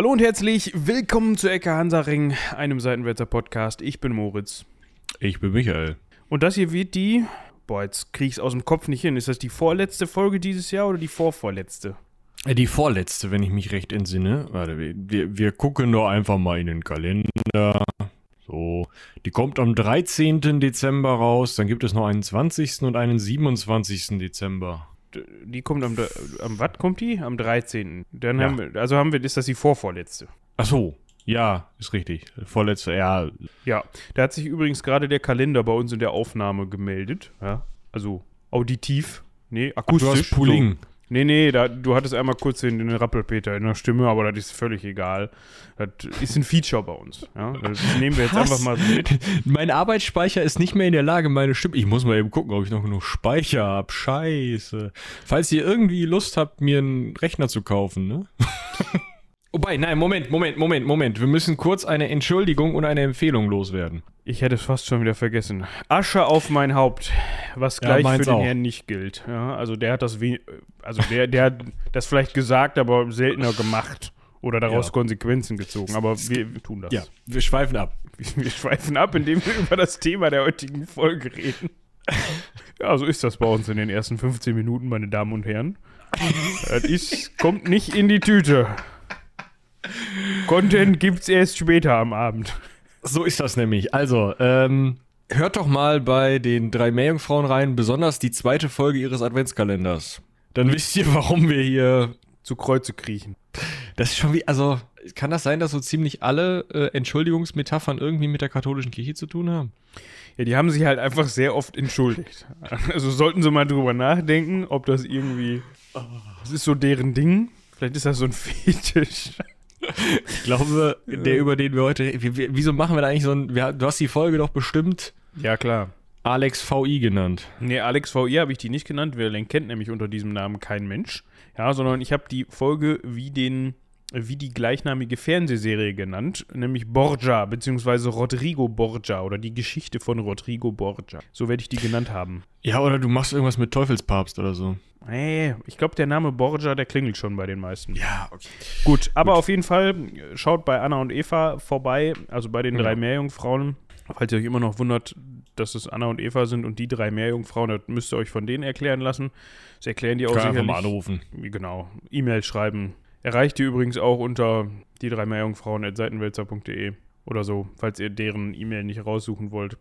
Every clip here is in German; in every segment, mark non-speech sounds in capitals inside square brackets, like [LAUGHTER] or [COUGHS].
Hallo und herzlich willkommen zu Ecke Hansaring, einem Seitenwälzer Podcast. Ich bin Moritz. Ich bin Michael. Und das hier wird die, boah, jetzt krieg ich es aus dem Kopf nicht hin. Ist das die vorletzte Folge dieses Jahr oder die vorvorletzte? Äh, Die vorletzte, wenn ich mich recht entsinne. Warte, wir, wir, wir gucken doch einfach mal in den Kalender. So, die kommt am 13. Dezember raus. Dann gibt es noch einen 20. und einen 27. Dezember. Die kommt am, am was kommt die? Am 13. Dann Ja. haben wir, also haben wir, ist das die vorvorletzte. Ach so, ja, ist richtig. Vorletzte, ja. Ja, da hat sich übrigens gerade der Kalender bei uns in der Aufnahme gemeldet. Ja, also auditiv. Nee, akustisch. Du hast Pooling. So. Nee, nee, da, du hattest einmal kurz den, den Rappelpeter in der Stimme, aber das ist völlig egal. Das ist ein Feature bei uns. Ja? Das nehmen wir jetzt Was? einfach mal so mit. [LAUGHS] Mein Arbeitsspeicher ist nicht mehr in der Lage, meine Stimme. Ich muss mal eben gucken, ob ich noch genug Speicher habe. Scheiße. Falls ihr irgendwie Lust habt, mir einen Rechner zu kaufen, ne? [LAUGHS] Wobei, nein, Moment, Moment, Moment, Moment. Wir müssen kurz eine Entschuldigung und eine Empfehlung loswerden. Ich hätte es fast schon wieder vergessen. Asche auf mein Haupt, was Ja, gleich für meins den auch. Herrn nicht gilt. Ja, also der hat das, also der, der hat das vielleicht gesagt, aber seltener gemacht oder daraus Ja. Konsequenzen gezogen. Aber wir, wir tun das. Ja, wir schweifen ab. [LAUGHS] Wir schweifen ab, indem wir über das Thema der heutigen Folge reden. Ja, so ist das bei uns in den ersten 15 Minuten, meine Damen und Herren. [LAUGHS] Das ist, kommt nicht in die Tüte. Content gibt's erst später am Abend. So ist das nämlich. Also, ähm, hört doch mal bei den drei Meerjungfrauen rein, besonders die zweite Folge ihres Adventskalenders. Dann wisst ihr, warum wir hier. Zu Kreuze kriechen. Das ist schon wie. Also, kann das sein, dass so ziemlich alle äh, Entschuldigungsmetaphern irgendwie mit der katholischen Kirche zu tun haben? Ja, die haben sich halt einfach sehr oft entschuldigt. Also sollten sie mal drüber nachdenken, ob das irgendwie. Das ist so deren Ding. Vielleicht ist das so ein Fetisch. Ich glaube, der, über den wir heute. Wie, wie, wieso machen wir da eigentlich so ein. Du hast die Folge doch bestimmt Ja, klar. Alex VI genannt. Nee, Alex VI habe ich die nicht genannt, weil den kennt nämlich unter diesem Namen kein Mensch. Ja, sondern ich habe die Folge wie den wie die gleichnamige Fernsehserie genannt, nämlich Borgia, beziehungsweise Rodrigo Borgia oder die Geschichte von Rodrigo Borgia. So werde ich die genannt haben. Ja, oder du machst irgendwas mit Teufelspapst oder so. Nee, ich glaube, der Name Borgia, der klingelt schon bei den meisten. Ja, okay. Gut, aber auf jeden Fall äh, schaut bei Anna und Eva vorbei, also bei den Ja. drei Meerjungfrauen. Falls ihr euch immer noch wundert, dass es Anna und Eva sind und die drei Meerjungfrauen, das müsst ihr euch von denen erklären lassen. Das erklären die auch Kann einfach sicherlich. mal anrufen. Genau, E-Mail schreiben. Erreicht ihr übrigens auch unter die drei Meerjungfrauen.seitenwälzer.de oder so, falls ihr deren E-Mail nicht raussuchen wollt.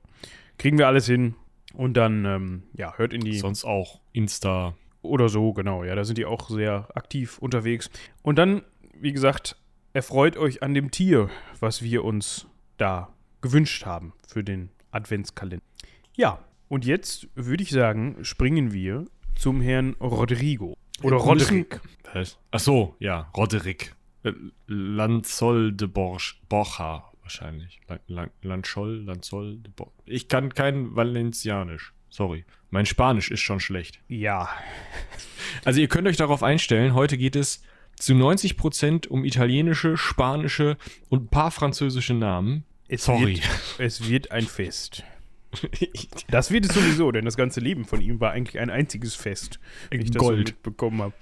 Kriegen wir alles hin. Und dann, ähm, ja, hört in die Sonst auch Insta. oder so, genau, ja, da sind die auch sehr aktiv unterwegs. Und dann, wie gesagt, erfreut euch an dem Tier, was wir uns da gewünscht haben für den Adventskalender. Ja, und jetzt würde ich sagen, springen wir zum Herrn Rodrigo. Oder müssen- Roderick. Was? Ach so, ja, Roderick. Äh, Lanzol de Borch, Borcha wahrscheinlich. Lan- Lan- Lanchol, Lanzol de Borch. Ich kann kein Valencianisch. Sorry. Mein Spanisch ist schon schlecht. Ja, Also ihr könnt euch darauf einstellen, heute geht es zu 90% um italienische, spanische und ein paar französische Namen. es, Sorry. Wird, es wird ein Fest. [LAUGHS] Das wird es sowieso, denn das ganze Leben von ihm war eigentlich ein einziges Fest, wenn ich das so Gold. mitbekommen habe.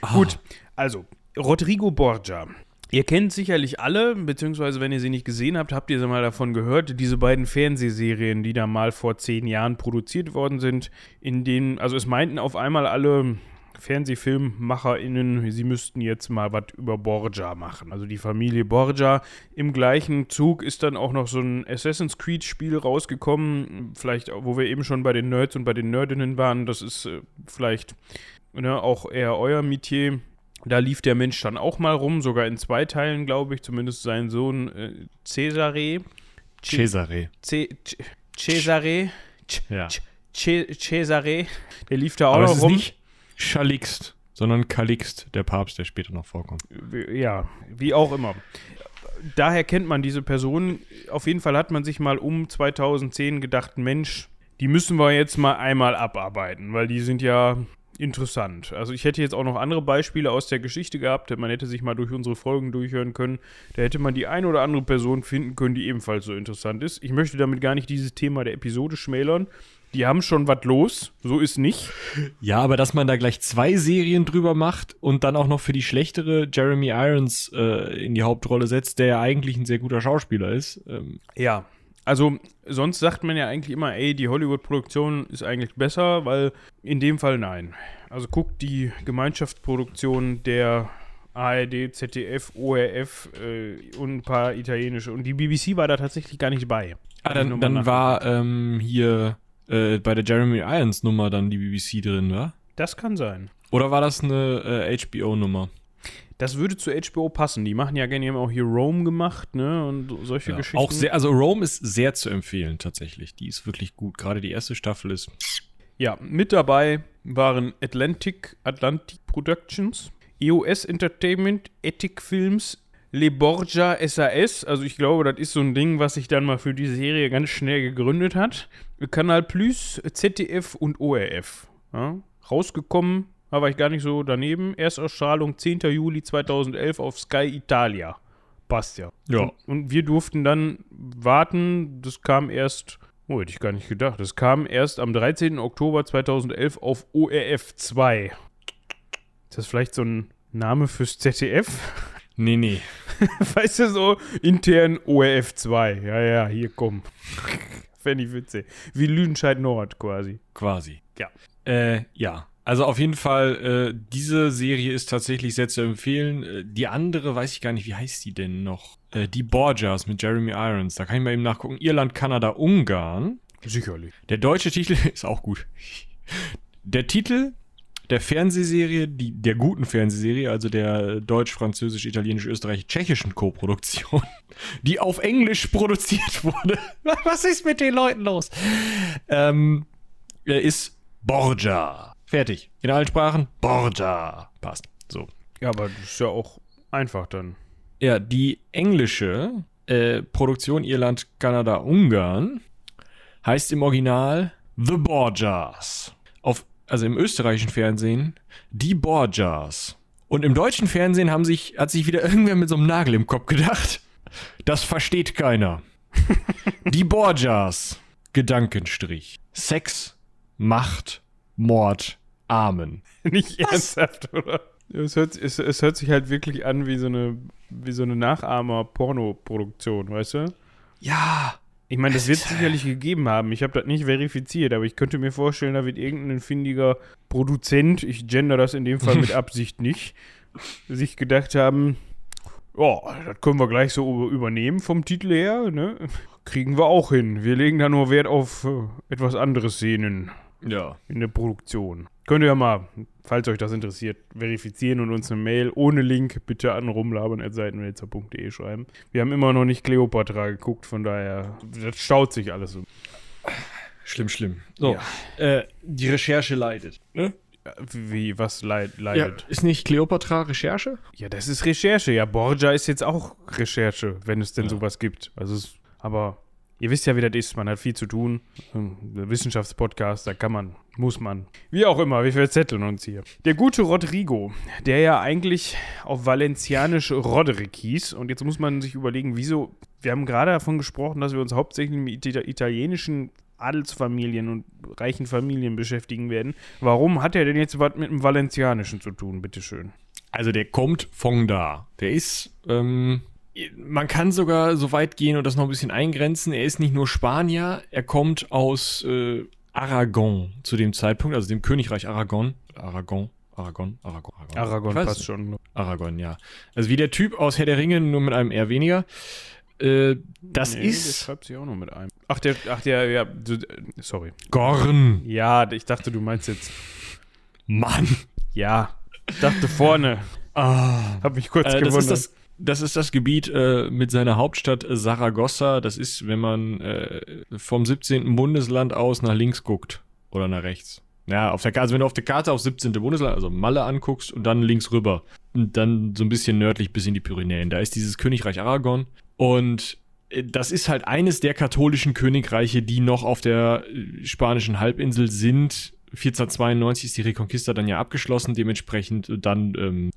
Ah. Gut, also Rodrigo Borgia. Ihr kennt sicherlich alle, beziehungsweise wenn ihr sie nicht gesehen habt, habt ihr sie mal davon gehört, diese beiden Fernsehserien, die da mal vor zehn Jahren produziert worden sind, in denen, also es meinten auf einmal alle FernsehfilmmacherInnen, sie müssten jetzt mal was über Borgia machen. Also die Familie Borgia. Im gleichen Zug ist dann auch noch so ein Assassin's Creed-Spiel rausgekommen, vielleicht, wo wir eben schon bei den Nerds und bei den Nerdinnen waren. Das ist äh, vielleicht ne, auch eher euer Metier. Da lief der Mensch dann auch mal rum, sogar in zwei Teilen, glaube ich, zumindest sein Sohn äh, Cesare. Cesare. Ce Ce- Cesare. Ja. Ce Cesare. Der lief da auch noch rum. nicht Chalixt, sondern Calixt, der Papst, der später noch vorkommt. Ja, wie auch immer. Daher kennt man diese Person. Auf jeden Fall hat man sich mal um 2010 gedacht, Mensch, die müssen wir jetzt mal einmal abarbeiten, weil die sind ja interessant. Also ich hätte jetzt auch noch andere Beispiele aus der Geschichte gehabt. Man hätte sich mal durch unsere Folgen durchhören können. Da hätte man die eine oder andere Person finden können, die ebenfalls so interessant ist. Ich möchte damit gar nicht dieses Thema der Episode schmälern. Die haben schon was los, so ist nicht. Ja, aber dass man da gleich zwei Serien drüber macht und dann auch noch für die schlechtere Jeremy Irons äh, in die Hauptrolle setzt, der ja eigentlich ein sehr guter Schauspieler ist. Ähm, Ja, also sonst sagt man ja eigentlich immer, ey, die Hollywood-Produktion ist eigentlich besser, weil in dem Fall nein. Also guckt die Gemeinschaftsproduktion der ARD, ZDF, ORF äh, und ein paar italienische. Und die BBC war da tatsächlich gar nicht bei. ah, dann, dann war ähm, hier äh, bei der Jeremy Irons Nummer dann die BBC drin, wa? Das kann sein. Oder war das eine äh, HBO-Nummer? Das würde zu HBO passen. Die machen ja gerne, die haben auch hier Rome gemacht, ne? Und so- solche Ja, Geschichten. auch sehr, also Rome ist sehr zu empfehlen tatsächlich. Die ist wirklich gut. Gerade die erste Staffel ist. Ja, mit dabei waren Atlantic, Atlantic Productions, EOS Entertainment, Ethic Films, Le Borgia SAS, also ich glaube, das ist so ein Ding, was sich dann mal für die Serie ganz schnell gegründet hat. Kanal Plus, ZDF und ORF. Ja, rausgekommen, da war ich gar nicht so daneben. Erstausstrahlung 10. Juli 2011 auf Sky Italia. Passt ja. Ja. Und, und wir durften dann warten, das kam erst, oh, hätte ich gar nicht gedacht, das kam erst am 13. Oktober 2011 auf ORF 2. Ist das vielleicht so ein Name fürs ZDF? Nee, nee. [LAUGHS] weißt du, so intern ORF 2. Ja, ja, hier komm. [LAUGHS] Fände ich witzig. Wie Lüdenscheid Nord quasi. Quasi. Ja. Äh, ja. Also auf jeden Fall, äh, diese Serie ist tatsächlich sehr zu empfehlen. Äh, die andere weiß ich gar nicht, wie heißt die denn noch? Äh, die Borgias mit Jeremy Irons. Da kann ich mal eben nachgucken. Irland, Kanada, Ungarn. Sicherlich. Der deutsche Titel [LAUGHS] ist auch gut. Der Titel der Fernsehserie, die, der guten Fernsehserie, also der deutsch-französisch-italienisch-österreich-tschechischen Koproduktion, [LAUGHS] die auf Englisch produziert wurde. [LAUGHS] Was ist mit den Leuten los? Ähm, er ist Borgia. Fertig. In allen Sprachen Borgia. Passt. So. Ja, aber das ist ja auch einfach dann. Ja, die englische äh, Produktion Irland, Kanada, Ungarn heißt im Original The Borgias. Auf, also im österreichischen Fernsehen Die Borgias. Und im deutschen Fernsehen haben sich, hat sich wieder irgendwer mit so einem Nagel im Kopf gedacht. Das versteht keiner. [LAUGHS] die Borgias. Gedankenstrich. Sex, Macht, Mord, Amen. [LAUGHS] Nicht ernsthaft, oder? Es hört, es, es hört sich halt wirklich an wie so eine, wie so eine Nachahmer-Porno-Produktion, weißt du? Ja. Ich meine, das wird es sicherlich gegeben haben. Ich habe das nicht verifiziert, aber ich könnte mir vorstellen, da wird irgendein findiger Produzent, ich gender das in dem Fall mit [LAUGHS] Absicht nicht, sich gedacht haben, ja, das können wir gleich so übernehmen vom Titel her, ne? Kriegen wir auch hin. Wir legen da nur Wert auf äh, etwas anderes Szenen Ja. in der Produktion. Könnt ihr ja mal, falls euch das interessiert, verifizieren und uns eine Mail ohne Link bitte an rumlabern.seitenwälzer.de schreiben. Wir haben immer noch nicht Cleopatra geguckt, von daher, das staut sich alles so. Schlimm, schlimm. So, Ja. äh, die Recherche leidet. Ne? Wie, was leid, Ja, leidet? ist nicht Cleopatra Recherche? Ja. das ist Recherche. Ja, Borgia ist jetzt auch Recherche, wenn es denn Ja. sowas gibt. Also, es, aber ihr wisst ja, wie das ist. Man hat viel zu tun. Wissenschaftspodcast, da kann man, muss man. Wie auch immer, wir verzetteln uns hier. Der gute Rodrigo, der ja eigentlich auf Valencianisch Roderick hieß. Und jetzt muss man sich überlegen, wieso. Wir haben gerade davon gesprochen, dass wir uns hauptsächlich mit Ita- italienischen Adelsfamilien und reichen Familien beschäftigen werden. Warum hat er denn jetzt was mit dem Valencianischen zu tun, bitteschön? Also der kommt von da. Der ist, ähm, man kann sogar so weit gehen und das noch ein bisschen eingrenzen. Er ist nicht nur Spanier, er kommt aus äh, Aragon zu dem Zeitpunkt, also dem Königreich Aragon. Aragon, Aragon, Aragon, Aragon. Aragon passt nicht. schon. Aragon, ja. Also wie der Typ aus Herr der Ringe, nur mit einem R weniger. Äh, das Nee, Das ist schreibt sich auch noch mit einem. Ach, der, ach, der, ja, äh, sorry. Gorn. Ja, ich dachte, du meinst jetzt, Mann. ja. Ich dachte vorne. Ah. Hab mich kurz Äh, das, gewundert. ist das, das ist das Gebiet äh, mit seiner Hauptstadt Saragossa. Das ist, wenn man äh, vom 17. Bundesland aus nach links guckt oder nach rechts. Ja, auf der Karte, also wenn du auf der Karte auf 17. Bundesland, also Malle anguckst und dann links rüber und dann so ein bisschen nördlich bis in die Pyrenäen. Da ist dieses Königreich Aragon und äh, das ist halt eines der katholischen Königreiche, die noch auf der äh, spanischen Halbinsel sind. 1492 ist die Reconquista dann ja abgeschlossen, dementsprechend dann ähm,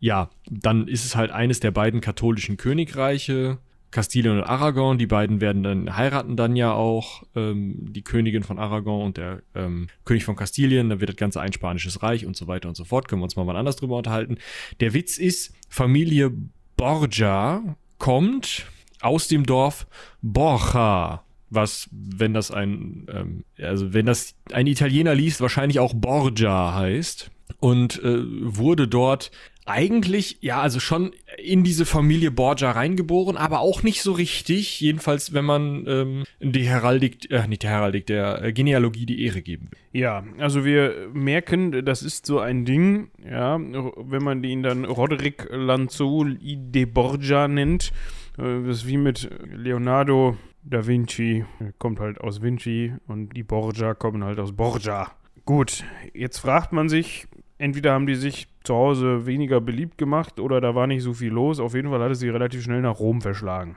ja, dann ist es halt eines der beiden katholischen Königreiche Kastilien und Aragon. Die beiden werden dann heiraten dann ja auch ähm, die Königin von Aragon und der ähm, König von Kastilien. Dann wird das ganze ein spanisches Reich und so weiter und so fort. Können wir uns mal mal anders drüber unterhalten. Der Witz ist, Familie Borgia kommt aus dem Dorf Borja was, wenn das ein, ähm, also wenn das ein Italiener liest, wahrscheinlich auch Borgia heißt und äh, wurde dort eigentlich, ja, also schon in diese Familie Borgia reingeboren, aber auch nicht so richtig, jedenfalls wenn man ähm, die Heraldik, äh, nicht die Heraldik, der äh, Genealogie die Ehre geben will. Ja, also wir merken, das ist so ein Ding, ja, wenn man ihn dann Roderick Lanzol de Borgia nennt, äh, das ist wie mit Leonardo da Vinci, kommt halt aus Vinci und die Borgia kommen halt aus Borgia. Gut, jetzt fragt man sich, entweder haben die sich zu Hause weniger beliebt gemacht oder da war nicht so viel los. Auf jeden Fall hat es sie relativ schnell nach Rom verschlagen.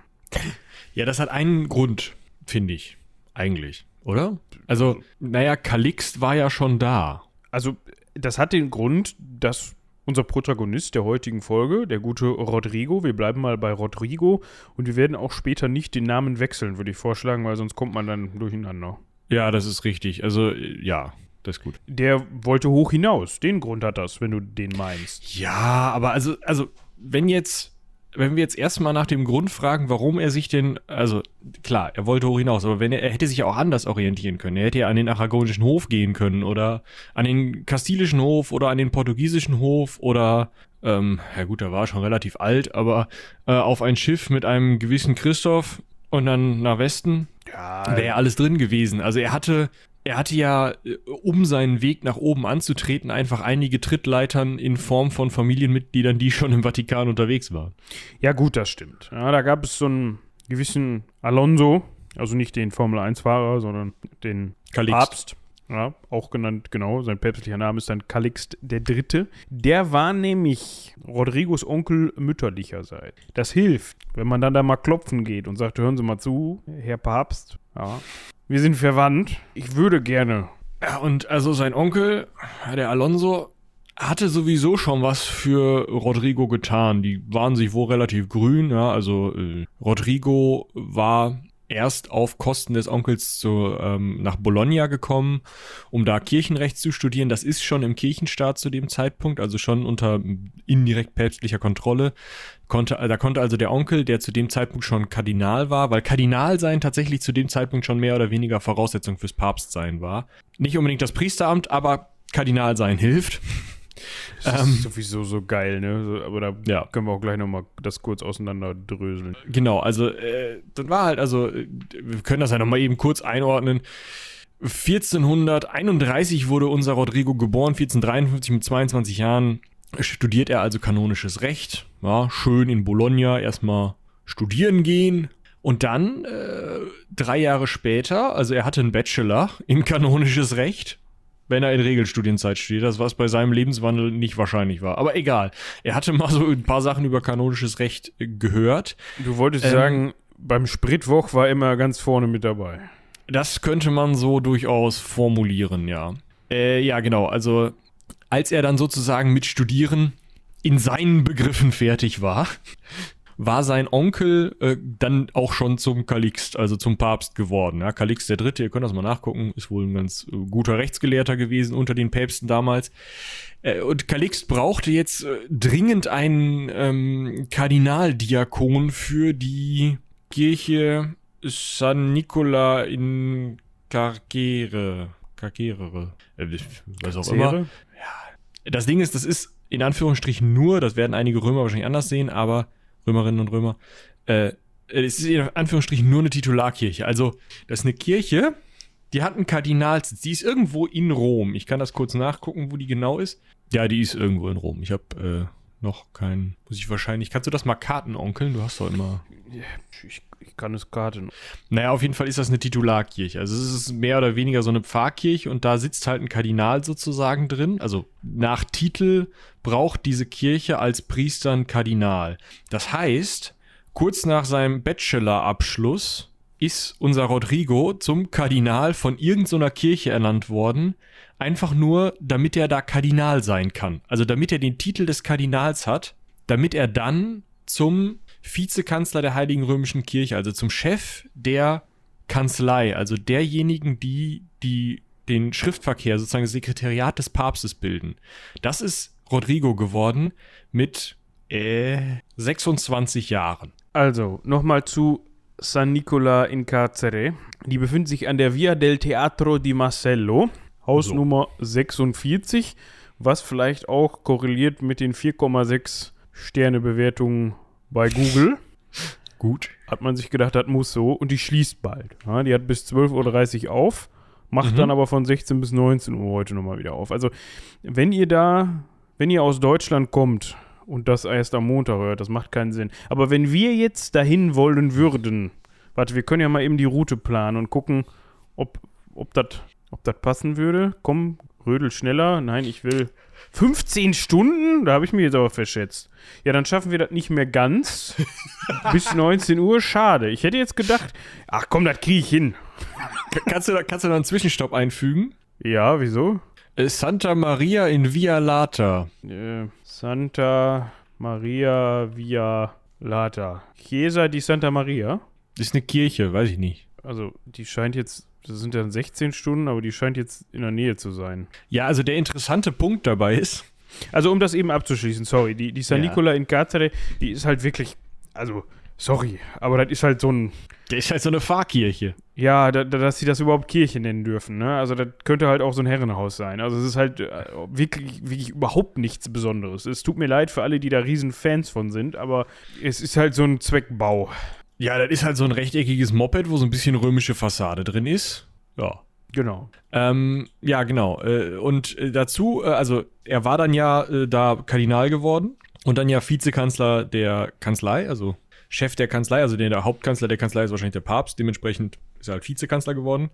Ja, das hat einen Grund, finde ich. Eigentlich, oder? Also, naja, Kalixt war ja schon da. Also, das hat den Grund, dass unser Protagonist der heutigen Folge, der gute Rodrigo. Wir bleiben mal bei Rodrigo und wir werden auch später nicht den Namen wechseln, würde ich vorschlagen, weil sonst kommt man dann durcheinander. Ja, das ist richtig. Also, ja, das ist gut. Der wollte hoch hinaus. Den Grund hat das, wenn du den meinst. Ja, aber also, also, wenn jetzt wenn wir jetzt erstmal nach dem Grund fragen, warum er sich denn, also klar, er wollte hoch hinaus, aber wenn er, er hätte sich auch anders orientieren können. Er hätte ja an den aragonischen Hof gehen können oder an den kastilischen Hof oder an den portugiesischen Hof oder, ähm, ja gut, er war schon relativ alt, aber äh, auf ein Schiff mit einem gewissen Christoph und dann nach Westen Ja, wäre alles drin gewesen. Also er hatte, er hatte ja, äh, um seinen Weg nach oben anzutreten, einfach einige Trittleitern in Form von Familienmitgliedern, die schon im Vatikan unterwegs waren. ja gut, das stimmt. Ja, da gab es so einen gewissen Alonso, also nicht den Formel-1-Fahrer, sondern den Kalixt. Papst. Ja, auch genannt, genau, sein päpstlicher Name ist dann Kalixt der Dritte. Der war nämlich Rodrigos Onkel mütterlicherseits. Das hilft, wenn man dann da mal klopfen geht und sagt, hören Sie mal zu, Herr Papst, ja, wir sind verwandt. Ich würde gerne. Ja, und also sein Onkel, der Alonso, hatte sowieso schon was für Rodrigo getan. Die waren sich wohl relativ grün, ja, also äh, Rodrigo war erst auf Kosten des Onkels zu, ähm, nach Bologna gekommen, um da Kirchenrecht zu studieren. Das ist schon im Kirchenstaat zu dem Zeitpunkt, also schon unter indirekt päpstlicher Kontrolle. Konnte, da konnte also der Onkel, der zu dem Zeitpunkt schon Kardinal war, weil Kardinal sein tatsächlich zu dem Zeitpunkt schon mehr oder weniger Voraussetzung fürs Papstsein war. Nicht unbedingt das Priesteramt, aber Kardinal sein [LAUGHS] hilft. Das Ähm. ist sowieso so geil, ne? Aber da Ja. können wir auch gleich nochmal das kurz auseinanderdröseln. Genau, also äh, das war halt, also äh, wir können das ja nochmal eben kurz einordnen. 1431 wurde unser Rodrigo geboren, 1453 mit 22 Jahren studiert er also kanonisches Recht. Ja, schön in Bologna erstmal studieren gehen. Und dann, äh, drei Jahre später, also er hatte einen Bachelor in kanonisches Recht, wenn er in Regelstudienzeit studiert, das was bei seinem Lebenswandel nicht wahrscheinlich war. Aber egal, er hatte mal so ein paar Sachen über kanonisches Recht äh, gehört. Du wolltest Ähm. sagen, beim Spritwoch war immer ganz vorne mit dabei. Das könnte man so durchaus formulieren, ja. Äh, ja, genau. Also, als er dann sozusagen mit Studieren in seinen Begriffen fertig war, war sein Onkel äh, dann auch schon zum Kalixt, also zum Papst geworden. Ja, Kalixt der Dritte, ihr könnt das mal nachgucken, ist wohl ein ganz äh, guter Rechtsgelehrter gewesen unter den Päpsten damals. Äh, und Kalixt brauchte jetzt äh, dringend einen ähm, Kardinaldiakon für die Kirche San Nicola in Carcere. Carcere. Äh, was auch immer. Zehre? Das Ding ist, das ist in Anführungsstrichen nur, das werden einige Römer wahrscheinlich anders sehen, aber Römerinnen und Römer, äh, es ist in Anführungsstrichen nur eine Titularkirche. Also, das ist eine Kirche, die hat einen Kardinalsitz. Die ist irgendwo in Rom. Ich kann das kurz nachgucken, wo die genau ist. Ja, die ist irgendwo in Rom. Ich habe äh, noch keinen. Muss ich wahrscheinlich. Kannst du das mal kartenonkeln? Du hast doch immer. Ich, ich kann es Karten. Naja, auf jeden Fall ist das eine Titularkirche. Also es ist mehr oder weniger so eine Pfarrkirche und da sitzt halt ein Kardinal sozusagen drin. Also nach Titel braucht diese Kirche als Priester ein Kardinal. Das heißt, kurz nach seinem Bachelorabschluss ist unser Rodrigo zum Kardinal von irgendeiner Kirche ernannt worden, einfach nur, damit er da Kardinal sein kann. Also damit er den Titel des Kardinals hat, damit er dann zum Vizekanzler der Heiligen Römischen Kirche, also zum Chef der Kanzlei, also derjenigen, die, die den Schriftverkehr, sozusagen das Sekretariat des Papstes bilden. Das ist Rodrigo geworden mit äh, 26 Jahren. Also, nochmal zu San Nicola in Carcere. Die befindet sich an der Via del Teatro di Marcello, Hausnummer so. 46, was vielleicht auch korreliert mit den 4,6 Sterne Bewertungen bei Google. [LAUGHS] Gut. Hat man sich gedacht, das muss so. Und die schließt bald. Ja, die hat bis 12.30 Uhr auf, macht mhm. dann aber von 16 bis 19 Uhr heute nochmal wieder auf. Also, wenn ihr da, wenn ihr aus Deutschland kommt und das erst am Montag hört, das macht keinen Sinn. Aber wenn wir jetzt dahin wollen würden, warte, wir können ja mal eben die Route planen und gucken, ob, ob das ob passen würde. Komm, rödel schneller. Nein, ich will 15 Stunden? Da habe ich mich jetzt aber verschätzt. Ja, dann schaffen wir das nicht mehr ganz. [LAUGHS] Bis 19 Uhr, schade. Ich hätte jetzt gedacht, ach komm, das kriege ich hin. kannst, du da, kannst du da einen Zwischenstopp einfügen? Ja, wieso? Äh, Santa Maria in Via Lata. Äh, Santa Maria Via Lata. Chiesa di Santa Maria? Das ist eine Kirche, weiß ich nicht. Also, die scheint jetzt das sind dann 16 Stunden, aber die scheint jetzt in der Nähe zu sein. Ja, also der interessante Punkt dabei ist. Also, um das eben abzuschließen, sorry, die, die San ja. Nicola in Cazare, die ist halt wirklich, also, sorry, aber das ist halt so ein. Der ist halt so eine Pfarrkirche. Ja, da, da, dass sie das überhaupt Kirche nennen dürfen, ne? Also, das könnte halt auch so ein Herrenhaus sein. Also, es ist halt äh, wirklich, wirklich überhaupt nichts Besonderes. Es tut mir leid für alle, die da riesen Fans von sind, aber es ist halt so ein Zweckbau. Ja, das ist halt so ein rechteckiges Moped, wo so ein bisschen römische Fassade drin ist. Ja. Genau. Ähm, ja, genau. Äh, und äh, dazu, äh, also er war dann ja da Kardinal geworden und dann ja Vizekanzler der Kanzlei, also Chef der Kanzlei, also der, Hauptkanzler der Kanzlei ist wahrscheinlich der Papst, dementsprechend ist er halt Vizekanzler geworden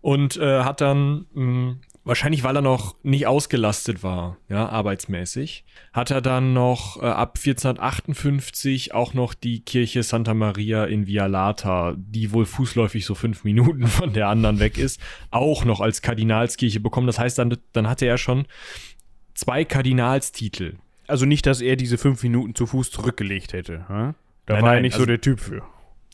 und äh, hat dann mh, hm, wahrscheinlich weil er noch nicht ausgelastet war, ja, arbeitsmäßig, hat er dann noch äh, ab 1458 auch noch die Kirche Santa Maria in Vialata, die wohl fußläufig so fünf Minuten von der anderen weg ist, auch noch als Kardinalskirche bekommen. Das heißt, dann, dann hatte er schon zwei Kardinalstitel. Also nicht, dass er diese fünf Minuten zu Fuß zurückgelegt hätte. Hm? Da nein, war nein, er nicht also so der Typ für.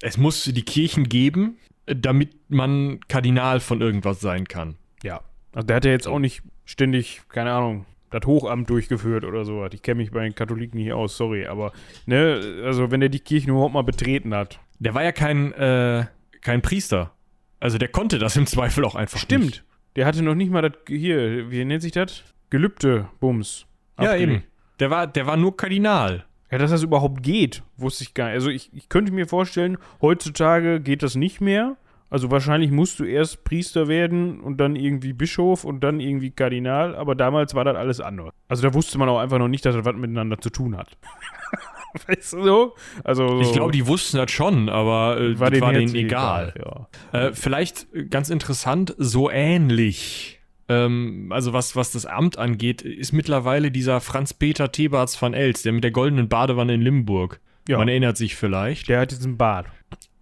Es muss die Kirchen geben, damit man Kardinal von irgendwas sein kann. Ja. Also der hat ja jetzt auch nicht ständig, keine Ahnung, das Hochamt durchgeführt oder so. Ich kenne mich bei den Katholiken nicht aus, sorry, aber ne, also wenn er die Kirche überhaupt mal betreten hat. Der war ja kein, äh, kein Priester. Also der konnte das im Zweifel auch einfach Stimmt. Nicht. Der hatte noch nicht mal das, hier, wie nennt sich das? Gelübde, Bums. Ja, eben. Der war, der war nur Kardinal. Ja, dass das überhaupt geht, wusste ich gar nicht. Also ich, ich könnte mir vorstellen, heutzutage geht das nicht mehr. Also wahrscheinlich musst du erst Priester werden und dann irgendwie Bischof und dann irgendwie Kardinal, aber damals war das alles anders. Also da wusste man auch einfach noch nicht, dass das was miteinander zu tun hat. [LAUGHS] weißt du so? Also so ich glaube, die wussten das schon, aber äh, war, denen, war denen egal. egal ja. äh, vielleicht ganz interessant, so ähnlich. Ähm, also was, was das Amt angeht, ist mittlerweile dieser Franz-Peter Thebarts van Els, der mit der goldenen Badewanne in Limburg. Ja. Man erinnert sich vielleicht. Der hat diesen Bart.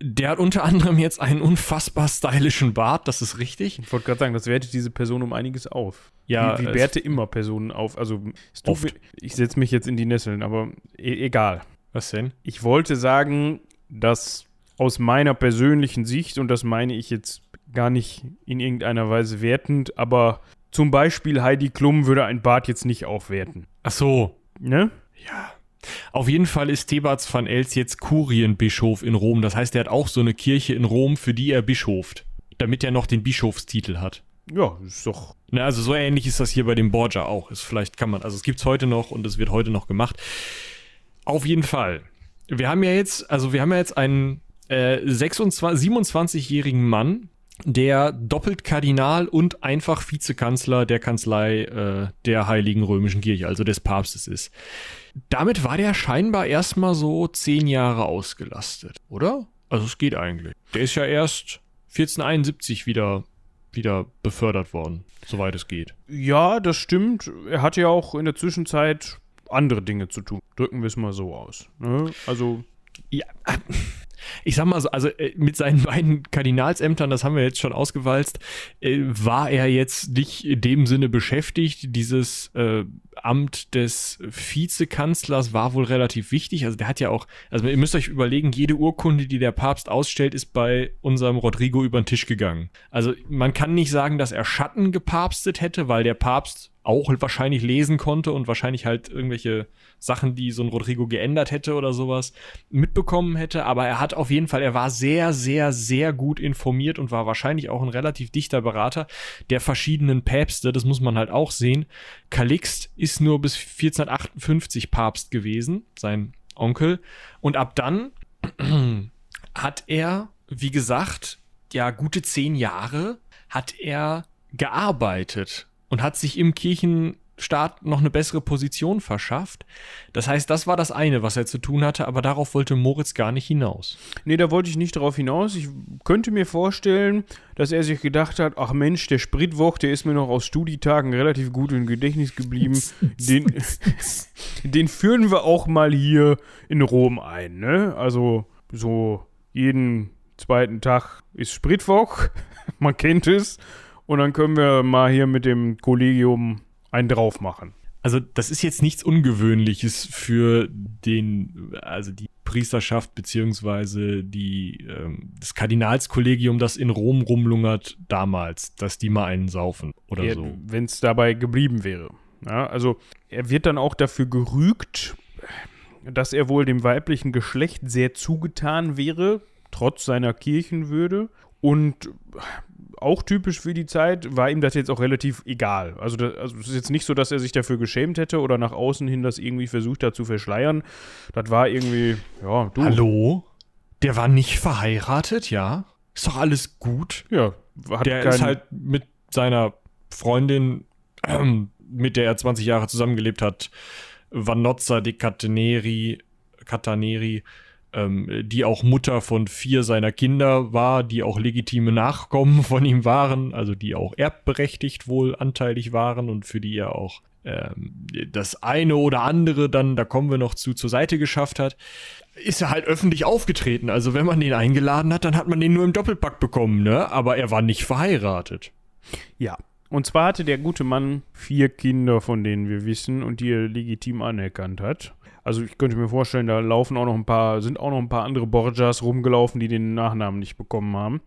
Der hat unter anderem jetzt einen unfassbar stylischen Bart, das ist richtig. Ich wollte gerade sagen, das wertet diese Person um einiges auf. Ja, wie, wie werte immer Personen auf. Also, oft. ich setze mich jetzt in die Nesseln, aber e egal. Was denn? Ich wollte sagen, dass aus meiner persönlichen Sicht, und das meine ich jetzt gar nicht in irgendeiner Weise wertend, aber zum Beispiel Heidi Klum würde ein Bart jetzt nicht aufwerten. Ach so. Ne? Ja. Auf jeden Fall ist Thebats van Els jetzt Kurienbischof in Rom. Das heißt, er hat auch so eine Kirche in Rom, für die er bischoft. Damit er noch den Bischofstitel hat. Ja, ist doch. Na, also so ähnlich ist das hier bei dem Borgia auch. Ist, vielleicht kann man, also es gibt es heute noch und es wird heute noch gemacht. Auf jeden Fall. Wir haben ja jetzt, also wir haben ja jetzt einen äh, 27-jährigen Mann, der doppelt Kardinal und einfach Vizekanzler der Kanzlei äh, der Heiligen Römischen Kirche, also des Papstes ist damit war der scheinbar erstmal so zehn Jahre ausgelastet, oder? Also es geht eigentlich. Der ist ja erst 1471 wieder, wieder befördert worden, soweit es geht. Ja, das stimmt. Er hatte ja auch in der Zwischenzeit andere Dinge zu tun. Drücken wir es mal so aus. Ne? Also. Ja. Ich sag mal so, also äh, mit seinen [LAUGHS] beiden Kardinalsämtern, das haben wir jetzt schon ausgewalzt, äh, war er jetzt nicht in dem Sinne beschäftigt. Dieses äh, Amt des Vizekanzlers war wohl relativ wichtig. Also der hat ja auch, also ihr müsst euch überlegen, jede Urkunde, die der Papst ausstellt, ist bei unserem Rodrigo über den Tisch gegangen. Also man kann nicht sagen, dass er Schatten gepapstet hätte, weil der Papst auch wahrscheinlich lesen konnte und wahrscheinlich halt irgendwelche Sachen, die so ein Rodrigo geändert hätte oder sowas, mitbekommen hätte. Aber er hat auf jeden Fall, er war sehr, sehr, sehr gut informiert und war wahrscheinlich auch ein relativ dichter Berater der verschiedenen Päpste. Das muss man halt auch sehen. Calixt ist nur bis 1458 Papst gewesen, sein Onkel. Und ab dann [CLEARS THROAT] hat er, wie gesagt, ja, gute zehn Jahre hat er gearbeitet und hat sich im Kirchenstaat noch eine bessere Position verschafft. Das heißt, das war das eine, was er zu tun hatte, aber darauf wollte Moritz gar nicht hinaus. Nee, da wollte ich nicht darauf hinaus. Ich könnte mir vorstellen, dass er sich gedacht hat, ach Mensch, der Spritwoch, der ist mir noch aus Studietagen relativ gut im Gedächtnis geblieben. [LAUGHS] Den, [LAUGHS] den führen wir auch mal hier in Rom ein, ne? Also so jeden zweiten Tag ist Spritwoch, [LAUGHS] man kennt es. Und dann können wir mal hier mit dem Kollegium einen drauf machen. Also, das ist jetzt nichts Ungewöhnliches für den, also die Priesterschaft beziehungsweise die, ähm, das Kardinalskollegium, das in Rom rumlungert damals, dass die mal einen saufen oder ja, so. Wenn es dabei geblieben wäre. Ja, also er wird dann auch dafür gerügt, dass er wohl dem weiblichen Geschlecht sehr zugetan wäre, trotz seiner Kirchenwürde. Und auch typisch für die Zeit, war ihm das jetzt auch relativ egal. Also, das, also es ist jetzt nicht so, dass er sich dafür geschämt hätte oder nach außen hin das irgendwie versucht hat zu verschleiern. Das war irgendwie, ja, du. Hallo? Der war nicht verheiratet, ja? Ist doch alles gut. Ja, hat Der ist halt mit seiner Freundin, ähm, mit der er 20 Jahre zusammengelebt hat, Vanozza di Cataneri, Cataneri ähm, die auch Mutter von vier seiner Kinder war, die auch legitime Nachkommen [LAUGHS] von ihm waren, also die auch erbberechtigt wohl anteilig waren und für die er auch ähm, das eine oder andere dann, da kommen wir noch zu, zur Seite geschafft hat, ist er halt öffentlich aufgetreten. Also wenn man den eingeladen hat, dann hat man den nur im Doppelpack bekommen, ne? Aber er war nicht verheiratet. Ja, und zwar hatte der gute Mann vier Kinder, von denen wir wissen und die er legitim anerkannt hat. Also ich könnte mir vorstellen, da laufen auch noch ein paar, sind auch noch ein paar andere Borgias rumgelaufen, die den Nachnamen nicht bekommen haben.